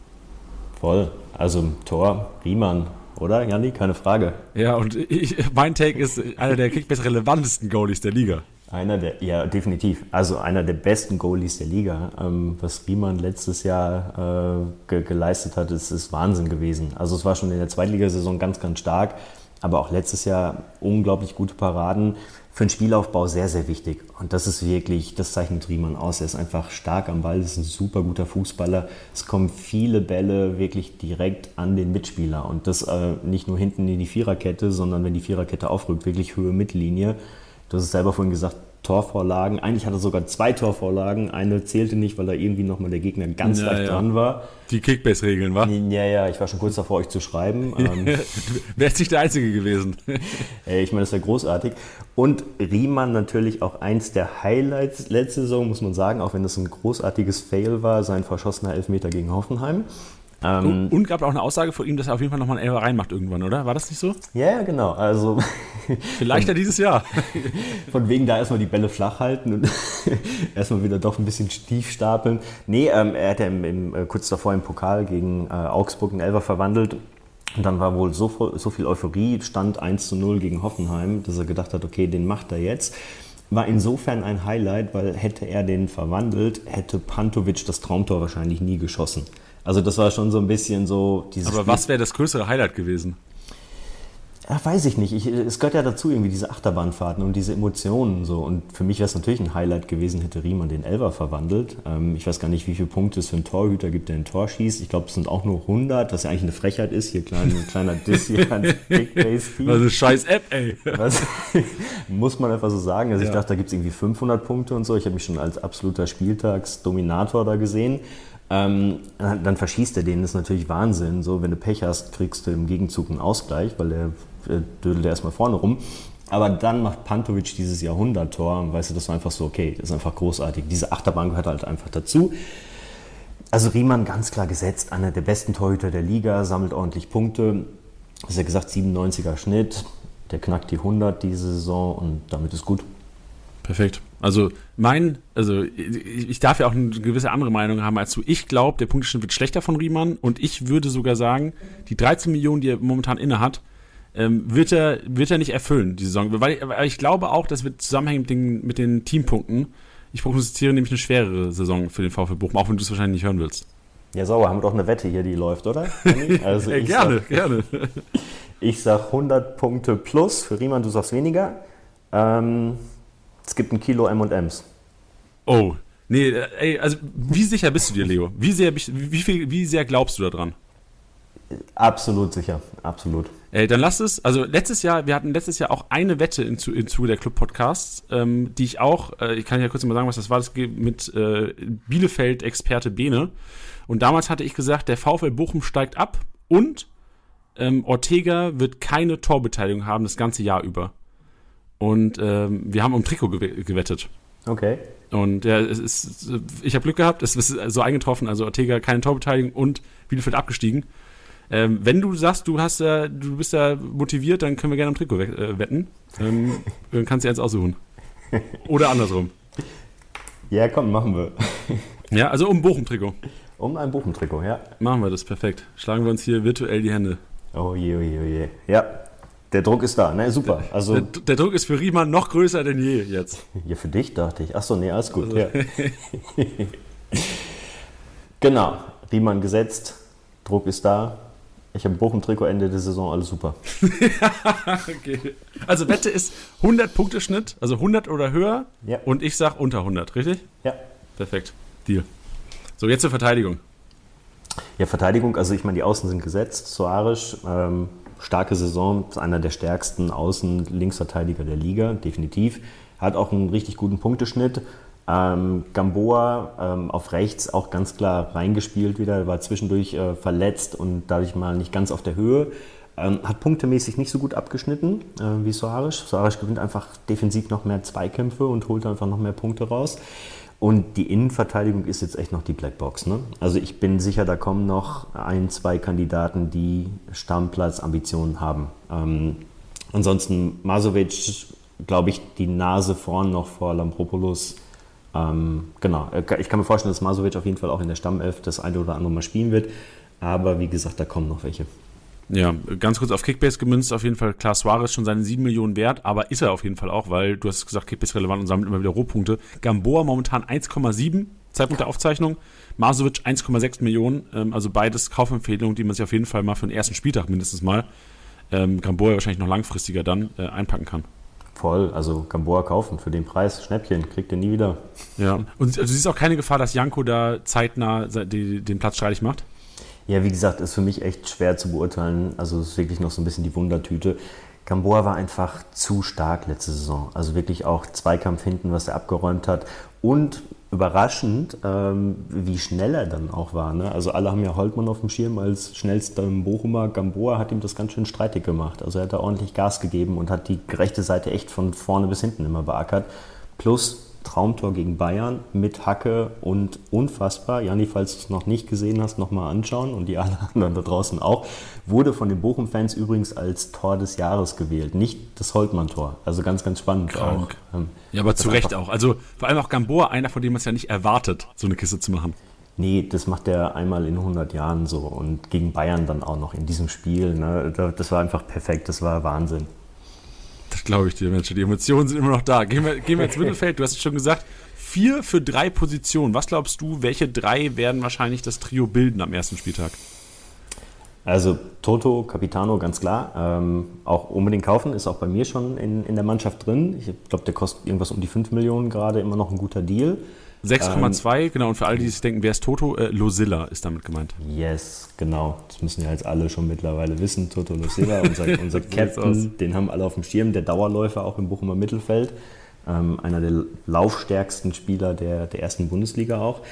Voll. Also Tor, Riemann, oder, Janni? Keine Frage. Ja, und ich, mein Take ist einer der Kickbase relevantesten Goalies der Liga. Einer der, ja, definitiv. Also einer der besten Goalies der Liga. Ähm, was Riemann letztes Jahr äh, ge geleistet hat, ist, ist Wahnsinn gewesen. Also es war schon in der Zweitligasaison ganz, ganz stark, aber auch letztes Jahr unglaublich gute Paraden. Für den Spielaufbau sehr, sehr wichtig. Und das ist wirklich, das zeichnet Riemann aus. Er ist einfach stark am Ball, ist ein super guter Fußballer. Es kommen viele Bälle wirklich direkt an den Mitspieler. Und das äh, nicht nur hinten in die Viererkette, sondern wenn die Viererkette aufrückt, wirklich Höhe Mittellinie. Du hast es selber vorhin gesagt, Torvorlagen. Eigentlich hat er sogar zwei Torvorlagen. Eine zählte nicht, weil da irgendwie nochmal der Gegner ganz ja, leicht ja. dran war. Die Kickbase-Regeln, wa? Ja, ja, ich war schon kurz davor, euch zu schreiben. [LAUGHS] ähm, Wärst nicht der Einzige gewesen. [LAUGHS] ich meine, das wäre großartig. Und Riemann natürlich auch eins der Highlights letzte Saison, muss man sagen, auch wenn das ein großartiges Fail war, sein verschossener Elfmeter gegen Hoffenheim. Ähm, und gab auch eine Aussage von ihm, dass er auf jeden Fall nochmal einen Elfer reinmacht irgendwann, oder? War das nicht so? Ja, yeah, genau. Also [LAUGHS] Vielleicht ja dieses Jahr. [LAUGHS] Von wegen da erstmal die Bälle flach halten und [LAUGHS] erstmal wieder doch ein bisschen stief stapeln. Nee, ähm, er hat ja im, im, äh, kurz davor im Pokal gegen äh, Augsburg einen Elfer verwandelt. Und dann war wohl so, so viel Euphorie, stand 1 zu 0 gegen Hoffenheim, dass er gedacht hat, okay, den macht er jetzt war insofern ein Highlight, weil hätte er den verwandelt, hätte Pantovic das Traumtor wahrscheinlich nie geschossen. Also das war schon so ein bisschen so dieses. Aber Spiel was wäre das größere Highlight gewesen? Ja, weiß ich nicht. Ich, es gehört ja dazu, irgendwie diese Achterbahnfahrten und diese Emotionen so. Und für mich wäre es natürlich ein Highlight gewesen, hätte Riemann den Elver verwandelt. Ähm, ich weiß gar nicht, wie viele Punkte es für einen Torhüter gibt, der ein Tor schießt. Ich glaube, es sind auch nur 100, was ja eigentlich eine Frechheit ist. Hier klein, ein [LAUGHS] kleiner Diss hier ans Big Base Team. Was eine scheiß App, ey. Was, [LAUGHS] muss man einfach so sagen. Also ja. ich dachte, da gibt es irgendwie 500 Punkte und so. Ich habe mich schon als absoluter Spieltagsdominator da gesehen. Ähm, dann verschießt er den, das ist natürlich Wahnsinn. So, wenn du Pech hast, kriegst du im Gegenzug einen Ausgleich, weil der äh, dödelt erstmal vorne rum. Aber dann macht Pantovic dieses Jahrhunderttor und weißt du, das war einfach so, okay, das ist einfach großartig. Diese Achterbahn gehört halt einfach dazu. Also Riemann ganz klar gesetzt, einer der besten Torhüter der Liga, sammelt ordentlich Punkte. Ist ja gesagt, 97er Schnitt, der knackt die 100 diese Saison und damit ist gut. Perfekt. Also mein, also ich darf ja auch eine gewisse andere Meinung haben als du. Ich glaube, der Punkteschnitt wird schlechter von Riemann und ich würde sogar sagen, die 13 Millionen, die er momentan inne hat, ähm, wird, er, wird er nicht erfüllen, die Saison. Weil, weil ich glaube auch, das wird zusammenhängen mit den, mit den Teampunkten. Ich prognostiziere nämlich eine schwerere Saison für den VfB Bochum, auch wenn du es wahrscheinlich nicht hören willst. Ja, sauber, haben wir doch eine Wette hier, die läuft, oder? [LAUGHS] Also ja, gerne, sag, gerne. Ich sag 100 Punkte plus, für Riemann du sagst weniger. Ähm, es gibt ein Kilo M&M's. Oh, nee, ey, also wie sicher bist du dir, Leo? Wie sehr, wie, viel, wie sehr glaubst du daran? Absolut sicher, absolut. Ey, dann lass es, also letztes Jahr, wir hatten letztes Jahr auch eine Wette im, im Zuge der Club-Podcasts, ähm, die ich auch, äh, ich kann ja kurz mal sagen, was das war, das mit äh, Bielefeld-Experte Bene. Und damals hatte ich gesagt, der VfL Bochum steigt ab und ähm, Ortega wird keine Torbeteiligung haben das ganze Jahr über. Und ähm, wir haben um Trikot gewettet. Okay. Und ja, es ist, ich habe Glück gehabt, es ist so eingetroffen, also Ortega keine Torbeteiligung und Bielefeld abgestiegen. Ähm, wenn du sagst, du hast äh, du bist da motiviert, dann können wir gerne um Trikot äh, wetten. Ähm, [LAUGHS] dann kannst du eins aussuchen. Oder andersrum. Ja, komm, machen wir. ja, also um Bochum-Trikot. Um ein Bochum-Trikot, ja. Machen wir das, perfekt. Schlagen wir uns hier virtuell die Hände. Oh je, oh je, oh je. Ja, der Druck ist da, ne? Super. Also, der, der, Druck ist für Riemann noch größer denn je jetzt. Ja, für dich dachte ich. Achso, nee, alles gut. Also. Ja. [LAUGHS] genau, Riemann gesetzt, Druck ist da. Ich habe Bochum-Trikot Ende der Saison, alles super. [LAUGHS] okay. Also Wette ist 100 Punkte Schnitt, also 100 oder höher. Ja. Und ich sage unter 100, richtig? Ja. Perfekt. Deal. So, jetzt zur Verteidigung. Ja, Verteidigung, also ich meine, die Außen sind gesetzt. Soares, ähm, starke Saison, ist einer der stärksten Außen-Linksverteidiger der Liga, definitiv. Hat auch einen richtig guten Punkteschnitt. Ähm, Gamboa ähm, auf rechts auch ganz klar reingespielt wieder, war zwischendurch äh, verletzt und dadurch mal nicht ganz auf der Höhe. Ähm, hat punktemäßig nicht so gut abgeschnitten äh, wie Soares. Soares gewinnt einfach defensiv noch mehr Zweikämpfe und holt einfach noch mehr Punkte raus. Und die Innenverteidigung ist jetzt echt noch die Blackbox. Ne? Also ich bin sicher, da kommen noch ein, zwei Kandidaten, die Stammplatzambitionen haben. Ähm, ansonsten Masovic, glaube ich, die Nase vorn noch vor Lampropoulos. Ähm, genau, äh, ich kann mir vorstellen, dass Masovic auf jeden Fall auch in der Stammelf das eine oder andere Mal spielen wird. Aber wie gesagt, da kommen noch welche. Ja, ganz kurz auf Kickbase gemünzt, auf jeden Fall klar, Suarez schon seine 7 Millionen wert, aber ist er auf jeden Fall auch, weil du hast gesagt, Kickbase relevant und sammelt immer wieder Rohpunkte. Gamboa momentan 1,7, Zeitpunkt der Aufzeichnung. Masovic 1,6 Millionen, ähm, also beides Kaufempfehlungen, die man sich auf jeden Fall mal für den ersten Spieltag mindestens mal, ähm, Gamboa wahrscheinlich noch langfristiger dann, äh, einpacken kann. Voll, also Gamboa kaufen für den Preis, Schnäppchen, kriegt ihr nie wieder. Ja, und also, du siehst auch keine Gefahr, dass Janko da zeitnah den Platz streitig macht? Ja, wie gesagt, ist für mich echt schwer zu beurteilen. Also es ist wirklich noch so ein bisschen die Wundertüte. Gamboa war einfach zu stark letzte Saison. Also wirklich auch Zweikampf hinten, was er abgeräumt hat. Und überraschend, ähm, wie schnell er dann auch war. Ne? Also alle haben ja Holtmann auf dem Schirm als schnellster Bochumer. Gamboa hat ihm das ganz schön streitig gemacht. Also er hat da ordentlich Gas gegeben und hat die rechte Seite echt von vorne bis hinten immer beackert. Plus Traumtor gegen Bayern mit Hacke und unfassbar. Janni, falls du es noch nicht gesehen hast, nochmal anschauen und die alle [LAUGHS] anderen da draußen auch. Wurde von den Bochum-Fans übrigens als Tor des Jahres gewählt, nicht das Holtmann-Tor. Also ganz, ganz spannend Krank. auch. Ähm, ja, aber zu Recht auch. Also vor allem auch Gamboa, einer, von dem man es ja nicht erwartet, so eine Kiste zu machen. Nee, das macht er einmal in 100 Jahren so und gegen Bayern dann auch noch in diesem Spiel. Ne? Das war einfach perfekt, das war Wahnsinn. Das glaube ich dir, Mensch. Die Emotionen sind immer noch da. Gehen wir, gehen wir ins [LAUGHS] Mittelfeld. Du hast es schon gesagt, vier für drei Positionen. Was glaubst du, welche drei werden wahrscheinlich das Trio bilden am ersten Spieltag? Also Toto, Capitano, ganz klar. Ähm, auch unbedingt kaufen, ist auch bei mir schon in, in der Mannschaft drin. Ich glaube, der kostet irgendwas um die 5 Millionen gerade, immer noch ein guter Deal. 6,2, ähm, genau. Und für alle, die sich denken, wer ist Toto? Äh, Losilla ist damit gemeint. Yes, genau. Das müssen ja jetzt alle schon mittlerweile wissen. Toto Losilla, unser, [LAUGHS] unser Captain, den haben alle auf dem Schirm. Der Dauerläufer auch im Bochumer Mittelfeld. Ähm, einer der laufstärksten Spieler der, der ersten Bundesliga auch.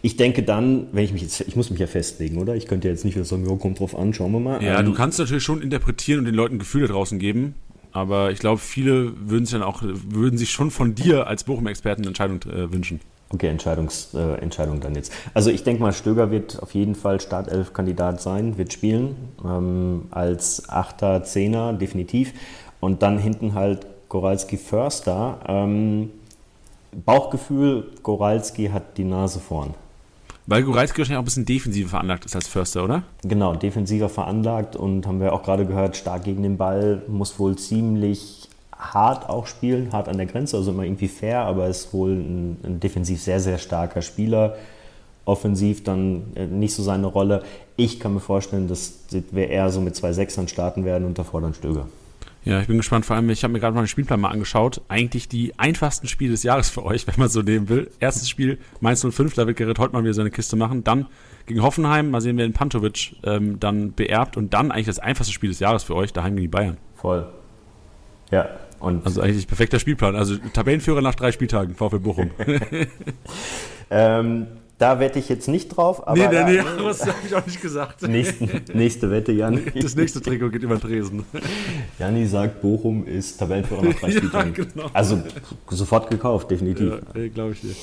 Ich denke dann, wenn ich mich jetzt, ich muss mich ja festlegen, oder? Ich könnte jetzt nicht wieder sagen, jo, kommt drauf an, schauen wir mal. Ja, ähm, du kannst natürlich schon interpretieren und den Leuten Gefühle draußen geben. Aber ich glaube, viele würden sich dann auch, würden sich schon von dir als Bochum-Experten eine Entscheidung äh, wünschen. Okay, Entscheidungs, äh, Entscheidung dann jetzt. Also ich denke mal, Stöger wird auf jeden Fall Startelf-Kandidat sein, wird spielen. Ähm, als Achter, Zehner, definitiv. Und dann hinten halt Goralski Förster. Ähm, Bauchgefühl, Goralski hat die Nase vorn. Weil Goralski wahrscheinlich auch ein bisschen defensiver veranlagt ist als Förster, oder? Genau, defensiver veranlagt und haben wir auch gerade gehört, stark gegen den Ball, muss wohl ziemlich hart auch spielen, hart an der Grenze, also immer irgendwie fair, aber ist wohl ein, ein defensiv sehr, sehr starker Spieler. Offensiv dann äh, nicht so seine Rolle. Ich kann mir vorstellen, dass wir eher so mit zwei Sechsern starten werden und davor dann Stöger. Ja, ich bin gespannt. Vor allem, ich habe mir gerade mal den Spielplan mal angeschaut. Eigentlich die einfachsten Spiele des Jahres für euch, [LAUGHS] wenn man so nehmen will. Erstes Spiel Mainz 05, da wird Gerrit Holtmann wieder seine Kiste machen. Dann gegen Hoffenheim, mal sehen, wer den Pantovic ähm, dann beerbt. Und dann eigentlich das einfachste Spiel des Jahres für euch, daheim gegen die Bayern. Voll. Ja, und also eigentlich perfekter Spielplan. Also Tabellenführer nach drei Spieltagen, VfL Bochum. [LAUGHS] ähm, da wette ich jetzt nicht drauf. Aber nee, nee, nee, [LAUGHS] das habe ich auch nicht gesagt. Nächsten, nächste Wette, Jan. [LAUGHS] Das nächste Trikot geht über den Tresen. Janni sagt, Bochum ist Tabellenführer nach drei Spieltagen. Ja, genau. Also sofort gekauft, definitiv. Ja, glaube ich dir.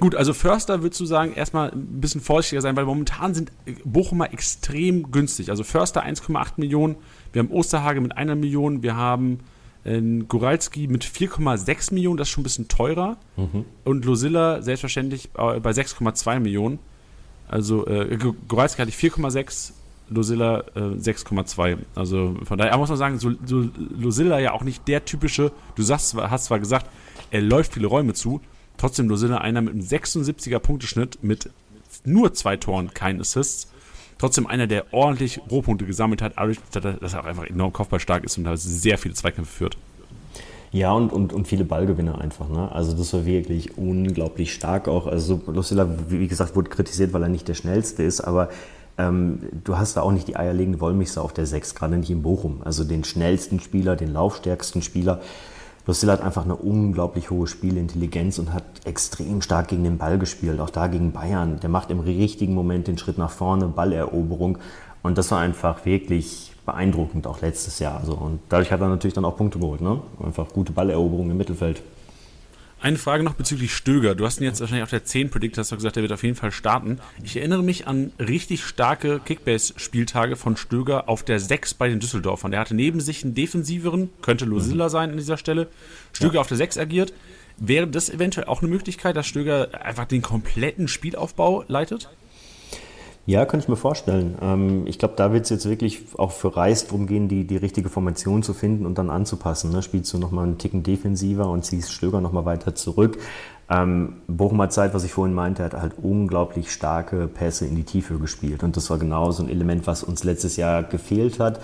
Gut, also Förster würdest du sagen, erstmal ein bisschen vorsichtiger sein, weil momentan sind Bochumer extrem günstig. Also Förster 1,8 Millionen, wir haben Osterhage mit einer Million, wir haben äh, Guralski mit 4,6 Millionen, das ist schon ein bisschen teurer. Mhm. Und Losilla selbstverständlich äh, bei 6,2 Millionen. Also äh, Guralski hatte ich 4,6, Losilla äh, 6,2. Also von daher muss man sagen, so, so Losilla ja auch nicht der typische, du sagst, hast zwar gesagt, er läuft viele Räume zu, trotzdem Losilla einer mit einem 76er Punkteschnitt mit nur zwei Toren, keinen Assists trotzdem einer, der ordentlich Rohpunkte gesammelt hat, dass er auch einfach enorm kopfballstark ist und da sehr viele Zweikämpfe führt. Ja, und, und, und viele Ballgewinner einfach. Ne? Also das war wirklich unglaublich stark auch. Also Lucilla, wie gesagt, wurde kritisiert, weil er nicht der Schnellste ist, aber ähm, du hast da auch nicht die eierlegende Wollmilchsau auf der 6, gerade nicht in Bochum. Also den schnellsten Spieler, den laufstärksten Spieler. Lucille hat einfach eine unglaublich hohe Spielintelligenz und hat extrem stark gegen den Ball gespielt, auch da gegen Bayern. Der macht im richtigen Moment den Schritt nach vorne, Balleroberung. Und das war einfach wirklich beeindruckend, auch letztes Jahr. Also, und dadurch hat er natürlich dann auch Punkte geholt. Ne? Einfach gute Balleroberung im Mittelfeld. Eine Frage noch bezüglich Stöger. Du hast ihn jetzt wahrscheinlich auf der 10 predicted, hast du gesagt, er wird auf jeden Fall starten. Ich erinnere mich an richtig starke Kickbase-Spieltage von Stöger auf der 6 bei den Düsseldorfern. Der hatte neben sich einen defensiveren, könnte Losilla sein an dieser Stelle. Stöger ja. auf der 6 agiert. Wäre das eventuell auch eine Möglichkeit, dass Stöger einfach den kompletten Spielaufbau leitet? Ja, könnte ich mir vorstellen. Ähm, ich glaube, da wird es jetzt wirklich auch für Reis darum gehen, die, die richtige Formation zu finden und dann anzupassen. Ne? Spielst du nochmal einen Ticken defensiver und ziehst Stöger nochmal weiter zurück. Ähm, Bochumer Zeit, was ich vorhin meinte, hat halt unglaublich starke Pässe in die Tiefe gespielt. Und das war genau so ein Element, was uns letztes Jahr gefehlt hat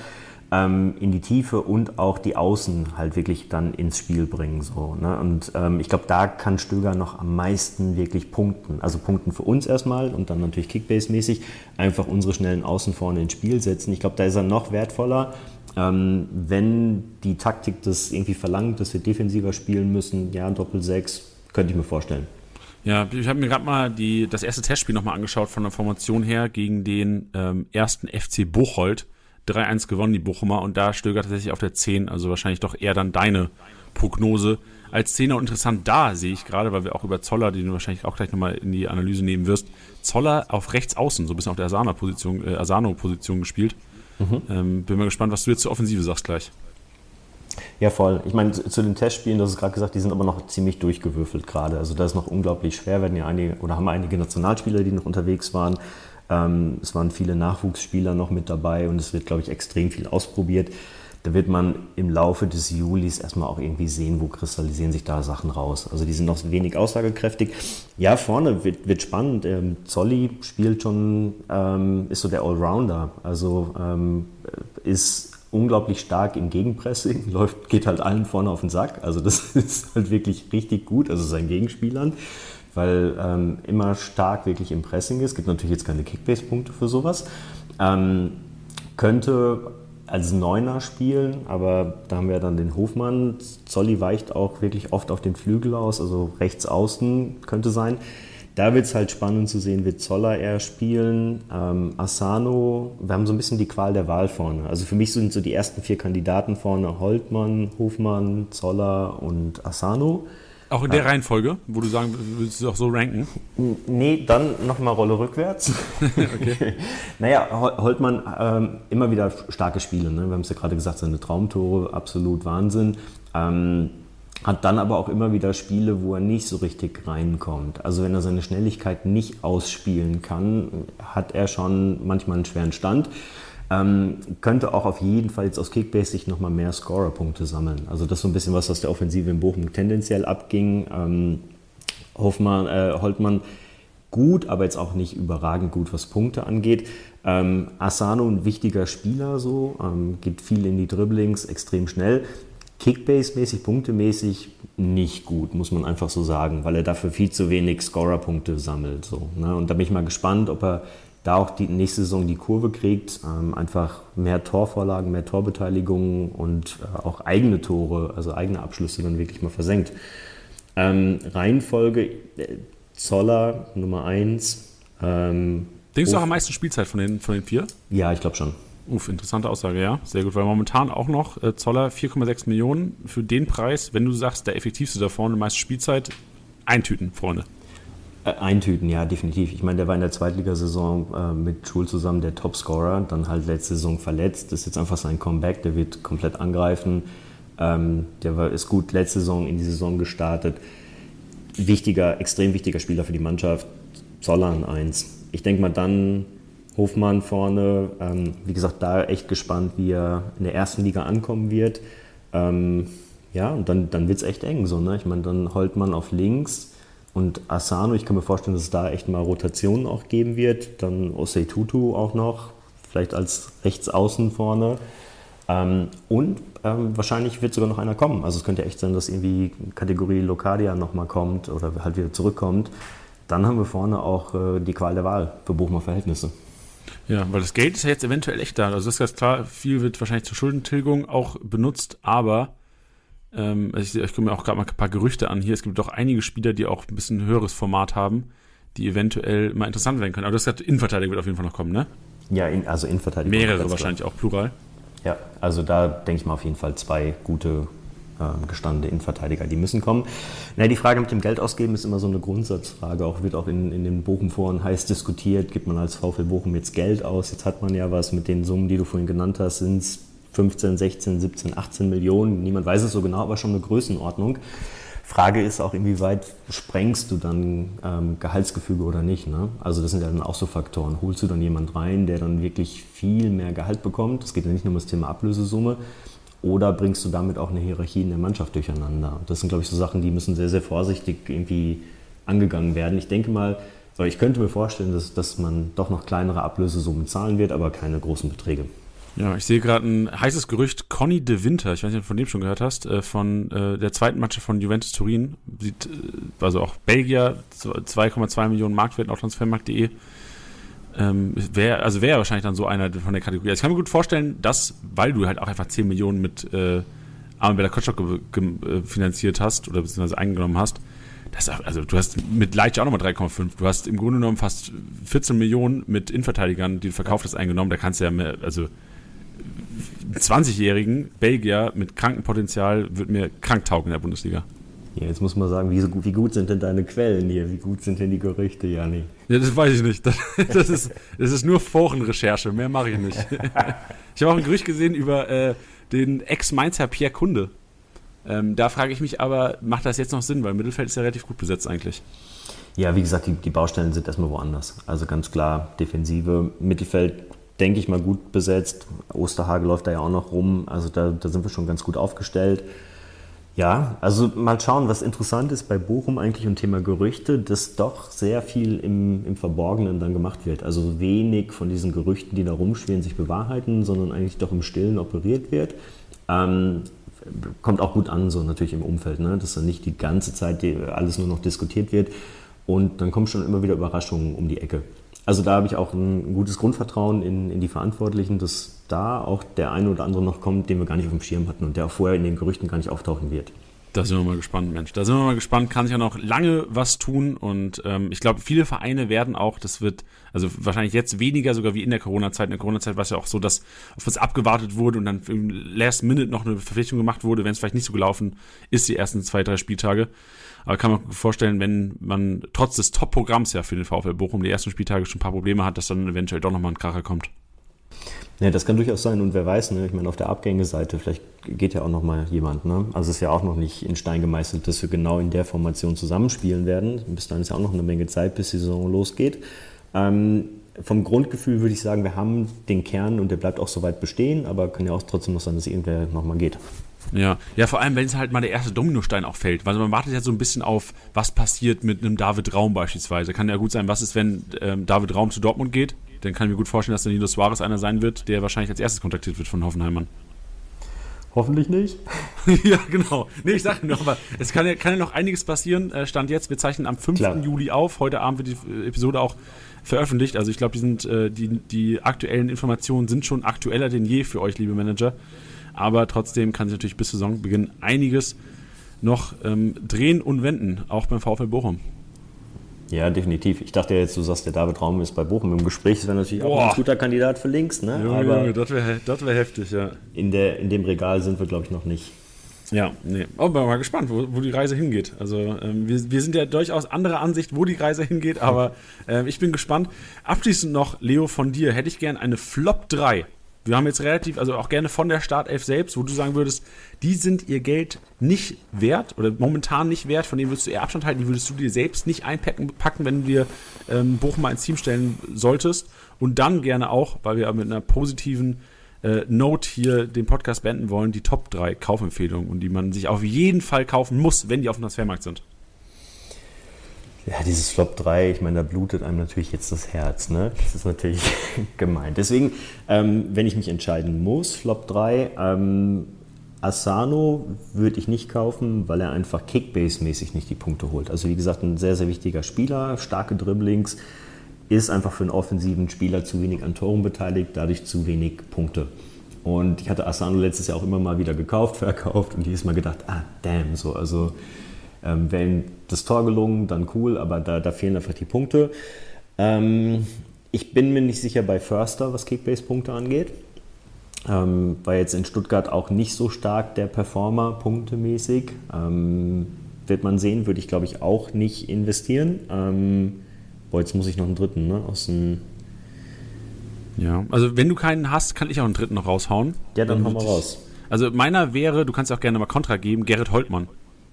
ähm, in die Tiefe und auch die Außen halt wirklich dann ins Spiel bringen. So, ne? Und ähm, ich glaube, da kann Stöger noch am meisten wirklich punkten. Also punkten für uns erstmal und dann natürlich Kickbase-mäßig einfach unsere schnellen Außen vorne ins Spiel setzen. Ich glaube, da ist er noch wertvoller. Ähm, wenn die Taktik das irgendwie verlangt, dass wir defensiver spielen müssen, ja, Doppel-6, könnte ich mir vorstellen. Ja, ich habe mir gerade mal die, das erste Testspiel nochmal angeschaut von der Formation her gegen den ähm, ersten FC Bocholt 3-1 gewonnen, die Bochumer, und da Stöger tatsächlich auf der 10, also wahrscheinlich doch eher dann deine Prognose als Zehner. Und interessant da sehe ich gerade, weil wir auch über Zoller, den du wahrscheinlich auch gleich nochmal in die Analyse nehmen wirst, Zoller auf rechts außen, so ein bisschen auf der Asano-Position äh, Asano -Position gespielt. Mhm. Ähm, bin mal gespannt, was du jetzt zur Offensive sagst gleich. Ja, voll. Ich meine, zu den Testspielen, das ist gerade gesagt, die sind aber noch ziemlich durchgewürfelt gerade. Also das ist noch unglaublich schwer, werden ja einige oder haben einige Nationalspieler, die noch unterwegs waren. Ähm, es waren viele Nachwuchsspieler noch mit dabei und es wird, glaube ich, extrem viel ausprobiert. Da wird man im Laufe des Julis erstmal auch irgendwie sehen, wo kristallisieren sich da Sachen raus. Also die sind noch wenig aussagekräftig. Ja, vorne wird, wird spannend. Ähm, Zolli spielt schon, ähm, ist so der Allrounder. Also ähm, ist unglaublich stark im Gegenpressing, [LAUGHS] läuft, geht halt allen vorne auf den Sack. Also das [LAUGHS] ist halt wirklich richtig gut, also seinen Gegenspielern weil ähm, immer stark wirklich im Pressing ist. Es gibt natürlich jetzt keine Kickbase-Punkte für sowas. Ähm, könnte als Neuner spielen, aber da haben wir dann den Hofmann. Zolli weicht auch wirklich oft auf den Flügel aus, also rechts außen könnte sein. Da wird es halt spannend zu sehen, wird Zoller eher spielen, ähm, Asano. Wir haben so ein bisschen die Qual der Wahl vorne. Also für mich sind so die ersten vier Kandidaten vorne Holtmann, Hofmann, Zoller und Asano. Auch in der. Reihenfolge, wo du sagen willst du auch so ranken? Nee, dann nochmal Rolle rückwärts. [LAUGHS] okay. naja, Holtmann ähm, immer wieder starke Spiele. Ne? Wir haben es ja gerade gesagt, seine Traumtore, absolut Wahnsinn. Ähm, hat dann aber auch immer wieder Spiele, wo er nicht so richtig reinkommt. Also wenn er seine Schnelligkeit nicht ausspielen kann, hat er schon manchmal einen schweren Stand. Ähm, könnte auch auf jeden Fall jetzt aus Kickbase sich nochmal mehr Scorer-Punkte sammeln. Also das ist so ein bisschen was, was der Offensive in Bochum tendenziell abging. Ähm, Hoffmann, äh, Holtmann gut, aber jetzt auch nicht überragend gut, was Punkte angeht. Ähm, Asano ein wichtiger Spieler so, ähm, geht viel in die Dribblings, extrem schnell. Kickbase-mäßig, punktemäßig nicht gut, muss man einfach so sagen, weil er dafür viel zu wenig Scorer-Punkte sammelt. So, ne? Und da bin ich mal gespannt, ob er da auch die nächste Saison die Kurve kriegt, ähm, einfach mehr Torvorlagen, mehr Torbeteiligung und äh, auch eigene Tore, also eigene Abschlüsse dann wirklich mal versenkt. Ähm, Reihenfolge äh, Zoller Nummer 1. Ähm, Denkst du auch am meisten Spielzeit von den, von den vier? Ja, ich glaube schon. Uff, interessante Aussage, ja. Sehr gut, weil momentan auch noch äh, Zoller 4,6 Millionen für den Preis, wenn du sagst, der effektivste da vorne, meiste Spielzeit, eintüten, Freunde. Äh, eintüten, ja, definitiv. Ich meine, der war in der Zweitligasaison äh, mit Schul zusammen der Topscorer, dann halt letzte Saison verletzt. Das ist jetzt einfach sein Comeback, der wird komplett angreifen. Ähm, der war, ist gut letzte Saison in die Saison gestartet. Wichtiger, extrem wichtiger Spieler für die Mannschaft. Zollern 1. Ich denke mal dann Hofmann vorne. Ähm, wie gesagt, da echt gespannt, wie er in der ersten Liga ankommen wird. Ähm, ja, und dann, dann wird es echt eng so. Ne? Ich meine, dann Holtmann auf links und Asano, ich kann mir vorstellen, dass es da echt mal Rotationen auch geben wird. Dann Osei Tutu auch noch, vielleicht als Rechtsaußen vorne. Ähm, und ähm, wahrscheinlich wird sogar noch einer kommen. Also es könnte echt sein, dass irgendwie Kategorie Locadia nochmal kommt oder halt wieder zurückkommt. Dann haben wir vorne auch äh, die Qual der Wahl für Bochumer Verhältnisse. Ja, weil das Geld ist ja jetzt eventuell echt da. Also das ist ganz klar, viel wird wahrscheinlich zur Schuldentilgung auch benutzt, aber ähm, also ich, ich gucke mir auch gerade mal ein paar Gerüchte an hier. Es gibt doch einige Spieler, die auch ein bisschen höheres Format haben, die eventuell mal interessant werden können. Aber das hat Innenverteidigung wird auf jeden Fall noch kommen, ne? Ja, in, also Innenverteidigung. Mehrere wahrscheinlich klar. auch plural. Ja, also da denke ich mal auf jeden Fall zwei gute äh, gestandene Innenverteidiger, die müssen kommen. Na, die Frage mit dem Geld ausgeben ist immer so eine Grundsatzfrage, auch wird auch in, in den Bochum-Foren heiß diskutiert, gibt man als VfL Bochum jetzt Geld aus? Jetzt hat man ja was mit den Summen, die du vorhin genannt hast, sind es 15, 16, 17, 18 Millionen, niemand weiß es so genau, aber schon eine Größenordnung. Frage ist auch, inwieweit sprengst du dann ähm, Gehaltsgefüge oder nicht. Ne? Also das sind ja dann auch so Faktoren. Holst du dann jemand rein, der dann wirklich viel mehr Gehalt bekommt? Es geht ja nicht nur um das Thema Ablösesumme. Oder bringst du damit auch eine Hierarchie in der Mannschaft durcheinander? Das sind, glaube ich, so Sachen, die müssen sehr, sehr vorsichtig irgendwie angegangen werden. Ich denke mal, ich könnte mir vorstellen, dass, dass man doch noch kleinere Ablösesummen zahlen wird, aber keine großen Beträge. Ja, ich sehe gerade ein heißes Gerücht, Conny de Winter, ich weiß nicht, ob du von dem schon gehört hast, äh, von äh, der zweiten Mannschaft von Juventus Turin, sieht, äh, also auch Belgier, 2,2 Millionen Marktwert auf transfermarkt.de. Ähm, wär, also wäre wahrscheinlich dann so einer von der Kategorie. Also ich kann mir gut vorstellen, dass, weil du halt auch einfach 10 Millionen mit äh, Armin Bella Kotschok finanziert hast oder beziehungsweise eingenommen hast, das, also du hast mit Leitsch auch nochmal 3,5. Du hast im Grunde genommen fast 14 Millionen mit Innenverteidigern, die du verkauft hast, eingenommen. Da kannst du ja mehr, also 20-jährigen Belgier mit Krankenpotenzial wird mir krank taugen in der Bundesliga. Ja, jetzt muss man sagen, wie, wie, gut sind denn deine Quellen hier? Wie gut sind denn die Gerüchte, Jani? Ja, das weiß ich nicht. Das, das ist, das ist nur Forenrecherche, mehr mache ich nicht. [LAUGHS] Ich habe auch ein Gerücht gesehen über äh, den Ex-Mainzer Pierre Kunde. Ähm, da frage ich mich aber, macht das jetzt noch Sinn? Weil Mittelfeld ist ja relativ gut besetzt eigentlich. Ja, wie gesagt, die, die Baustellen sind erstmal woanders. Also ganz klar, Defensive, Mittelfeld denke ich mal, gut besetzt. Osterhage läuft da ja auch noch rum. Also da, da sind wir schon ganz gut aufgestellt. Ja, also mal schauen, was interessant ist bei Bochum eigentlich und Thema Gerüchte, dass doch sehr viel im, im Verborgenen dann gemacht wird. Also wenig von diesen Gerüchten, die da rumschwirren, sich bewahrheiten, sondern eigentlich doch im Stillen operiert wird. Ähm, kommt auch gut an, so natürlich im Umfeld, ne? dass dann nicht die ganze Zeit alles nur noch diskutiert wird. Und dann kommen schon immer wieder Überraschungen um die Ecke. Also da habe ich auch ein gutes Grundvertrauen in, in die Verantwortlichen, dass da auch der eine oder andere noch kommt, den wir gar nicht auf dem Schirm hatten und der auch vorher in den Gerüchten gar nicht auftauchen wird. Da sind wir mal gespannt, Mensch. Da sind wir mal gespannt. Kann sich ja noch lange was tun. Und ähm, ich glaube, viele Vereine werden auch, das wird, also wahrscheinlich jetzt weniger sogar wie in der Corona-Zeit. In der Corona-Zeit war es ja auch so, dass auf was abgewartet wurde und dann last minute noch eine Verpflichtung gemacht wurde, wenn es vielleicht nicht so gelaufen ist, die ersten zwei, drei Spieltage. Aber kann man vorstellen, wenn man trotz des Top-Programms ja für den VfL Bochum die ersten Spieltage schon ein paar Probleme hat, dass dann eventuell doch nochmal ein Kracher kommt. Ja, das kann durchaus sein und wer weiß, ne? ich meine, auf der Abgängeseite, vielleicht geht ja auch nochmal jemand. Ne? Also es ist ja auch noch nicht in Stein gemeißelt, dass wir genau in der Formation zusammenspielen werden. Bis dahin ist ja auch noch eine Menge Zeit, bis die Saison losgeht. Ähm, vom Grundgefühl würde ich sagen, wir haben den Kern und der bleibt auch soweit bestehen, aber kann ja auch trotzdem noch sein, dass irgendwer nochmal geht. Ja, ja, vor allem, wenn es halt mal der erste Dominostein auch fällt. Also man wartet ja so ein bisschen auf, was passiert mit einem David Raum beispielsweise. Kann ja gut sein, was ist, wenn ähm, David Raum zu Dortmund geht? Dann kann ich mir gut vorstellen, dass der Nilo Suarez einer sein wird, der wahrscheinlich als erstes kontaktiert wird von Hoffenheimern. Hoffentlich nicht. [LAUGHS] ja, genau. Nee, ich sage nur, aber es kann ja, kann ja noch einiges passieren. Äh, Stand jetzt, wir zeichnen am 5. Klar. Juli auf. Heute Abend wird die Episode auch veröffentlicht. Also ich glaube, die, äh, die, die aktuellen Informationen sind schon aktueller denn je für euch, liebe Manager aber trotzdem kann sich natürlich bis Saisonbeginn einiges noch ähm, drehen und wenden, auch beim VfL Bochum. Ja, definitiv. Ich dachte ja jetzt, du sagst, der David Raum ist bei Bochum im Gespräch. Das wäre natürlich Boah. auch ein guter Kandidat für links. Ne? Junge, Aber Junge, das wäre das wär heftig, ja. In, der, in dem Regal sind wir, glaube ich, noch nicht. Ja, nee. Aber mal gespannt, wo, wo die Reise hingeht. Also ähm, wir, wir sind ja durchaus anderer Ansicht, wo die Reise hingeht, aber [LAUGHS] äh, ich bin gespannt. Abschließend noch, Leo, von dir hätte ich gern eine Flop 3 wir haben jetzt relativ, also auch gerne von der Startelf selbst, wo du sagen würdest, die sind ihr Geld nicht wert oder momentan nicht wert, von denen würdest du eher Abstand halten, die würdest du dir selbst nicht einpacken, packen, wenn du dir ähm, Bochum mal ins Team stellen solltest. Und dann gerne auch, weil wir mit einer positiven äh, Note hier den Podcast beenden wollen, die Top 3 Kaufempfehlungen und die man sich auf jeden Fall kaufen muss, wenn die auf dem Transfermarkt sind. Ja, dieses Flop 3, ich meine, da blutet einem natürlich jetzt das Herz. Ne? Das ist natürlich [LAUGHS] gemeint. Deswegen, ähm, wenn ich mich entscheiden muss, Flop 3, ähm, Asano würde ich nicht kaufen, weil er einfach Kickbase-mäßig nicht die Punkte holt. Also wie gesagt, ein sehr, sehr wichtiger Spieler, starke Dribblings, ist einfach für einen offensiven Spieler zu wenig an Toren beteiligt, dadurch zu wenig Punkte. Und ich hatte Asano letztes Jahr auch immer mal wieder gekauft, verkauft und jedes Mal gedacht, ah, damn, so, also ähm, ihm das Tor gelungen, dann cool, aber da, da fehlen einfach die Punkte. Ähm, ich bin mir nicht sicher bei Förster, was Kickbase-Punkte angeht. Ähm, war jetzt in Stuttgart auch nicht so stark der Performer punktemäßig. Ähm, wird man sehen, würde ich glaube ich auch nicht investieren. Ähm, boah, jetzt muss ich noch einen dritten, ne? Aus dem. Ja, also wenn du keinen hast, kann ich auch einen dritten noch raushauen. Ja, dann, dann hauen wir raus. Also meiner wäre, du kannst auch gerne mal Kontra geben, Gerrit Holtmann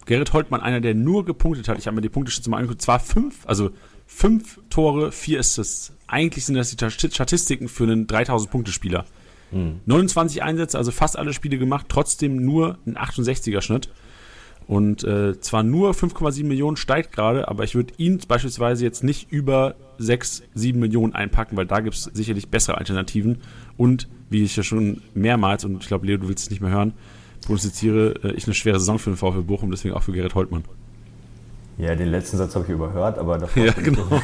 Gerrit Holtmann einer, der nur gepunktet hat. Ich habe mir die Punkteschütze mal angeguckt. Zwar fünf, also fünf Tore, vier Assists. Eigentlich sind das die Statistiken für einen 3000-Punkte-Spieler. Mhm. 29 Einsätze, also fast alle Spiele gemacht, trotzdem nur ein 68er-Schnitt. Und äh, zwar nur 5,7 Millionen steigt gerade, aber ich würde ihn beispielsweise jetzt nicht über 6, 7 Millionen einpacken, weil da gibt es sicherlich bessere Alternativen. Und wie ich ja schon mehrmals, und ich glaube, Leo, du willst es nicht mehr hören, prognostiziere äh, ich eine schwere Saison für den VfB Bochum, deswegen auch für Gerrit Holtmann. Ja, den letzten Satz habe ich überhört, aber davor. Ja, genau. [LAUGHS]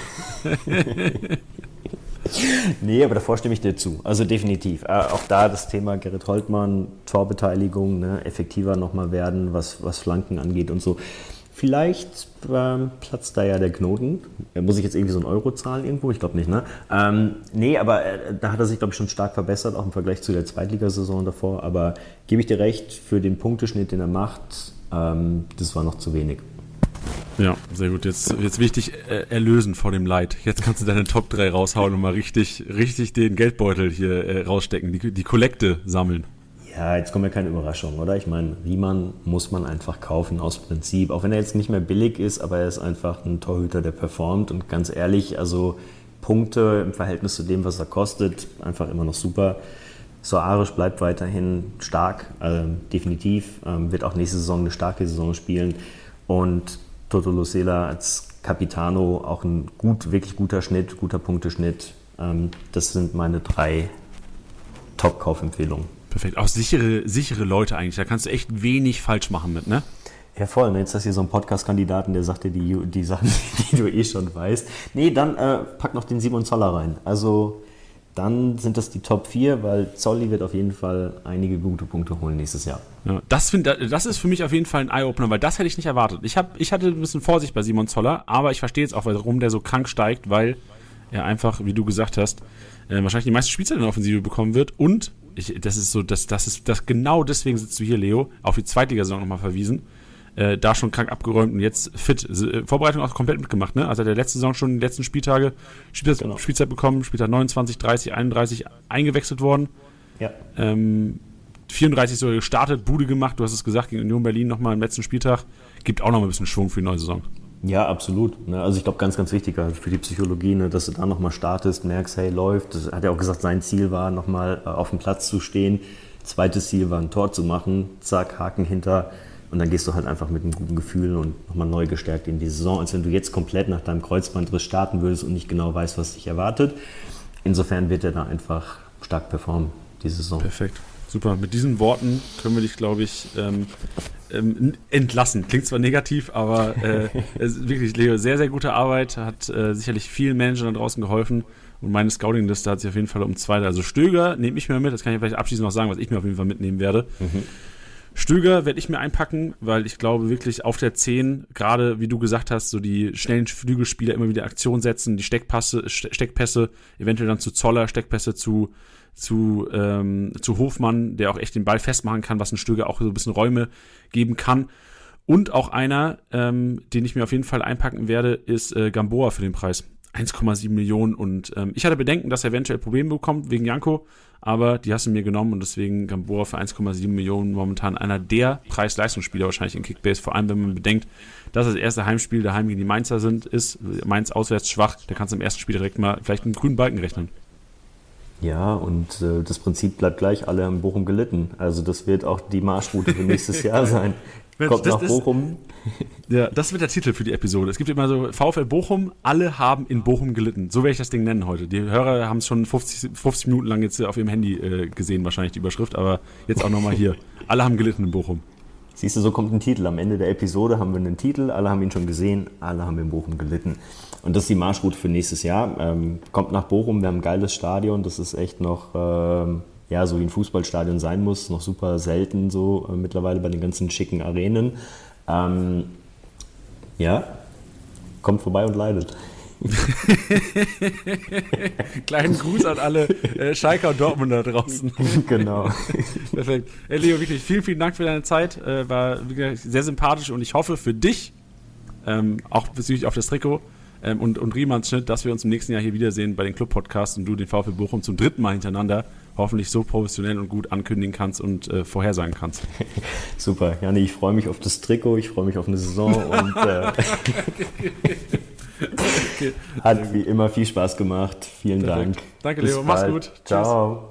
nee, aber davor stimme ich dir zu. Also definitiv. Äh, auch da das Thema Gerrit Holtmann, Torbeteiligung, ne, effektiver nochmal werden, was, was Flanken angeht und so. Vielleicht ähm, platzt da ja der Knoten. Muss ich jetzt irgendwie so einen Euro zahlen irgendwo? Ich glaube nicht, ne? Ähm, nee, aber äh, da hat er sich, glaube ich, schon stark verbessert, auch im Vergleich zu der Zweitligasaison davor. Aber gebe ich dir recht, für den Punkteschnitt, den er macht, ähm, das war noch zu wenig. Ja, sehr gut. Jetzt, jetzt wichtig äh, erlösen vor dem Leid. Jetzt kannst du deine Top 3 raushauen und mal richtig, richtig den Geldbeutel hier äh, rausstecken, die, die Kollekte sammeln. Ja, jetzt kommen ja keine Überraschungen, oder? Ich meine, Riemann muss man einfach kaufen aus Prinzip. Auch wenn er jetzt nicht mehr billig ist, aber er ist einfach ein Torhüter, der performt. Und ganz ehrlich, also Punkte im Verhältnis zu dem, was er kostet, einfach immer noch super. Soares bleibt weiterhin stark, äh, definitiv. Ähm, wird auch nächste Saison eine starke Saison spielen. Und Toto Lucela als Capitano auch ein gut, wirklich guter Schnitt, guter Punkteschnitt. Ähm, das sind meine drei Top-Kaufempfehlungen. Perfekt. Auch sichere, sichere Leute eigentlich. Da kannst du echt wenig falsch machen mit, ne? Ja, voll. Ne? Jetzt hast du hier so einen Podcast-Kandidaten, der sagt dir die, die Sachen, [LAUGHS] die du eh schon weißt. Nee, dann äh, pack noch den Simon Zoller rein. Also dann sind das die Top 4, weil Zolli wird auf jeden Fall einige gute Punkte holen nächstes Jahr. Ja, das, find, das ist für mich auf jeden Fall ein Eye-Opener, weil das hätte ich nicht erwartet. Ich, hab, ich hatte ein bisschen Vorsicht bei Simon Zoller, aber ich verstehe jetzt auch, warum der so krank steigt, weil er einfach, wie du gesagt hast, äh, wahrscheinlich die meiste Spielzeit in der Offensive bekommen wird und ich, das ist so, das, das ist das genau deswegen sitzt du hier, Leo, auf die Zweitligasaison nochmal verwiesen äh, da schon krank abgeräumt und jetzt fit. Äh, Vorbereitung auch komplett mitgemacht, ne? Also der letzte Saison schon die letzten Spieltage Spielzeit, genau. Spielzeit bekommen, Spieltag 29, 30, 31 eingewechselt worden. Ja. Ähm, 34 sogar gestartet, Bude gemacht, du hast es gesagt, gegen Union Berlin nochmal im letzten Spieltag. Gibt auch noch ein bisschen Schwung für die neue Saison. Ja, absolut. Ne? Also ich glaube, ganz, ganz wichtig für die Psychologie, ne, dass du da nochmal startest, merkst, hey, läuft. Das hat er auch gesagt, sein Ziel war, nochmal äh, auf dem Platz zu stehen. Zweites Ziel war, ein Tor zu machen. Zack, Haken hinter. Und dann gehst du halt einfach mit einem guten Gefühl und nochmal neu gestärkt in die Saison, als wenn du jetzt komplett nach deinem Kreuzbandriss starten würdest und nicht genau weißt, was dich erwartet. Insofern wird er da einfach stark performen, diese Saison. Perfekt. Super. Mit diesen Worten können wir dich, glaube ich, ähm, ähm, entlassen. Klingt zwar negativ, aber äh, wirklich, Leo, sehr, sehr gute Arbeit. Hat äh, sicherlich vielen Managern da draußen geholfen. Und meine Scouting-Liste hat sich auf jeden Fall um zwei. Also Stöger nehme ich mir mit. Das kann ich vielleicht abschließend noch sagen, was ich mir auf jeden Fall mitnehmen werde. Mhm. Stöger werde ich mir einpacken, weil ich glaube wirklich auf der 10, gerade wie du gesagt hast, so die schnellen Flügelspieler immer wieder Aktion setzen, die Steckpasse, Steckpässe, eventuell dann zu Zoller, Steckpässe zu, zu, ähm, zu Hofmann, der auch echt den Ball festmachen kann, was ein Stöger auch so ein bisschen Räume geben kann. Und auch einer, ähm, den ich mir auf jeden Fall einpacken werde, ist äh, Gamboa für den Preis. 1,7 Millionen und ähm, ich hatte Bedenken, dass er eventuell Probleme bekommt wegen Janko, aber die hast du mir genommen und deswegen Gamboa für 1,7 Millionen momentan einer der Preis-Leistungsspieler wahrscheinlich in Kickbase, vor allem wenn man bedenkt, dass das erste Heimspiel daheim gegen die Mainzer sind, ist Mainz auswärts schwach, da kannst du im ersten Spiel direkt mal vielleicht einen grünen Balken rechnen. Ja, und äh, das Prinzip bleibt gleich, alle haben Bochum gelitten. Also das wird auch die Marschroute für nächstes [LAUGHS] Jahr sein. Kommt das, nach Bochum. [LAUGHS] ja, das wird der Titel für die Episode. Es gibt immer so VfL Bochum, alle haben in Bochum gelitten. So werde ich das Ding nennen heute. Die Hörer haben es schon 50, 50 Minuten lang jetzt auf ihrem Handy äh, gesehen, wahrscheinlich die Überschrift, aber jetzt auch nochmal hier. [LAUGHS] Alle haben gelitten in Bochum. Siehst du, so kommt ein Titel. Am Ende der Episode haben wir einen Titel, alle haben ihn schon gesehen, alle haben in Bochum gelitten. Und das ist die Marschroute für nächstes Jahr. Ähm, kommt nach Bochum, wir haben ein geiles Stadion, das ist echt noch ähm, ja, so wie ein Fußballstadion sein muss, noch super selten so äh, mittlerweile bei den ganzen schicken Arenen. Ähm, ja, kommt vorbei und leidet. [LAUGHS] Kleinen Gruß an alle äh, Schalker und Dortmunder draußen. [LAUGHS] Genau. Perfekt. Hey Leo, wirklich vielen, vielen Dank für deine Zeit. Äh, war wirklich sehr sympathisch und ich hoffe für dich, ähm, auch bezüglich auf das Trikot ähm, und, und Riemanns Schnitt, dass wir uns im nächsten Jahr hier wiedersehen bei den Club-Podcasts und du den VfB Bochum zum dritten Mal hintereinander hoffentlich so professionell und gut ankündigen kannst und äh, vorhersagen kannst. [LAUGHS] Super, Janni, ich freue mich auf das Trikot, ich freue mich auf eine Saison und äh, [LAUGHS] okay. [LAUGHS] hat wie immer viel Spaß gemacht. Vielen Perfekt. Dank. Danke, Bis Leo. Mach's gut. Ciao.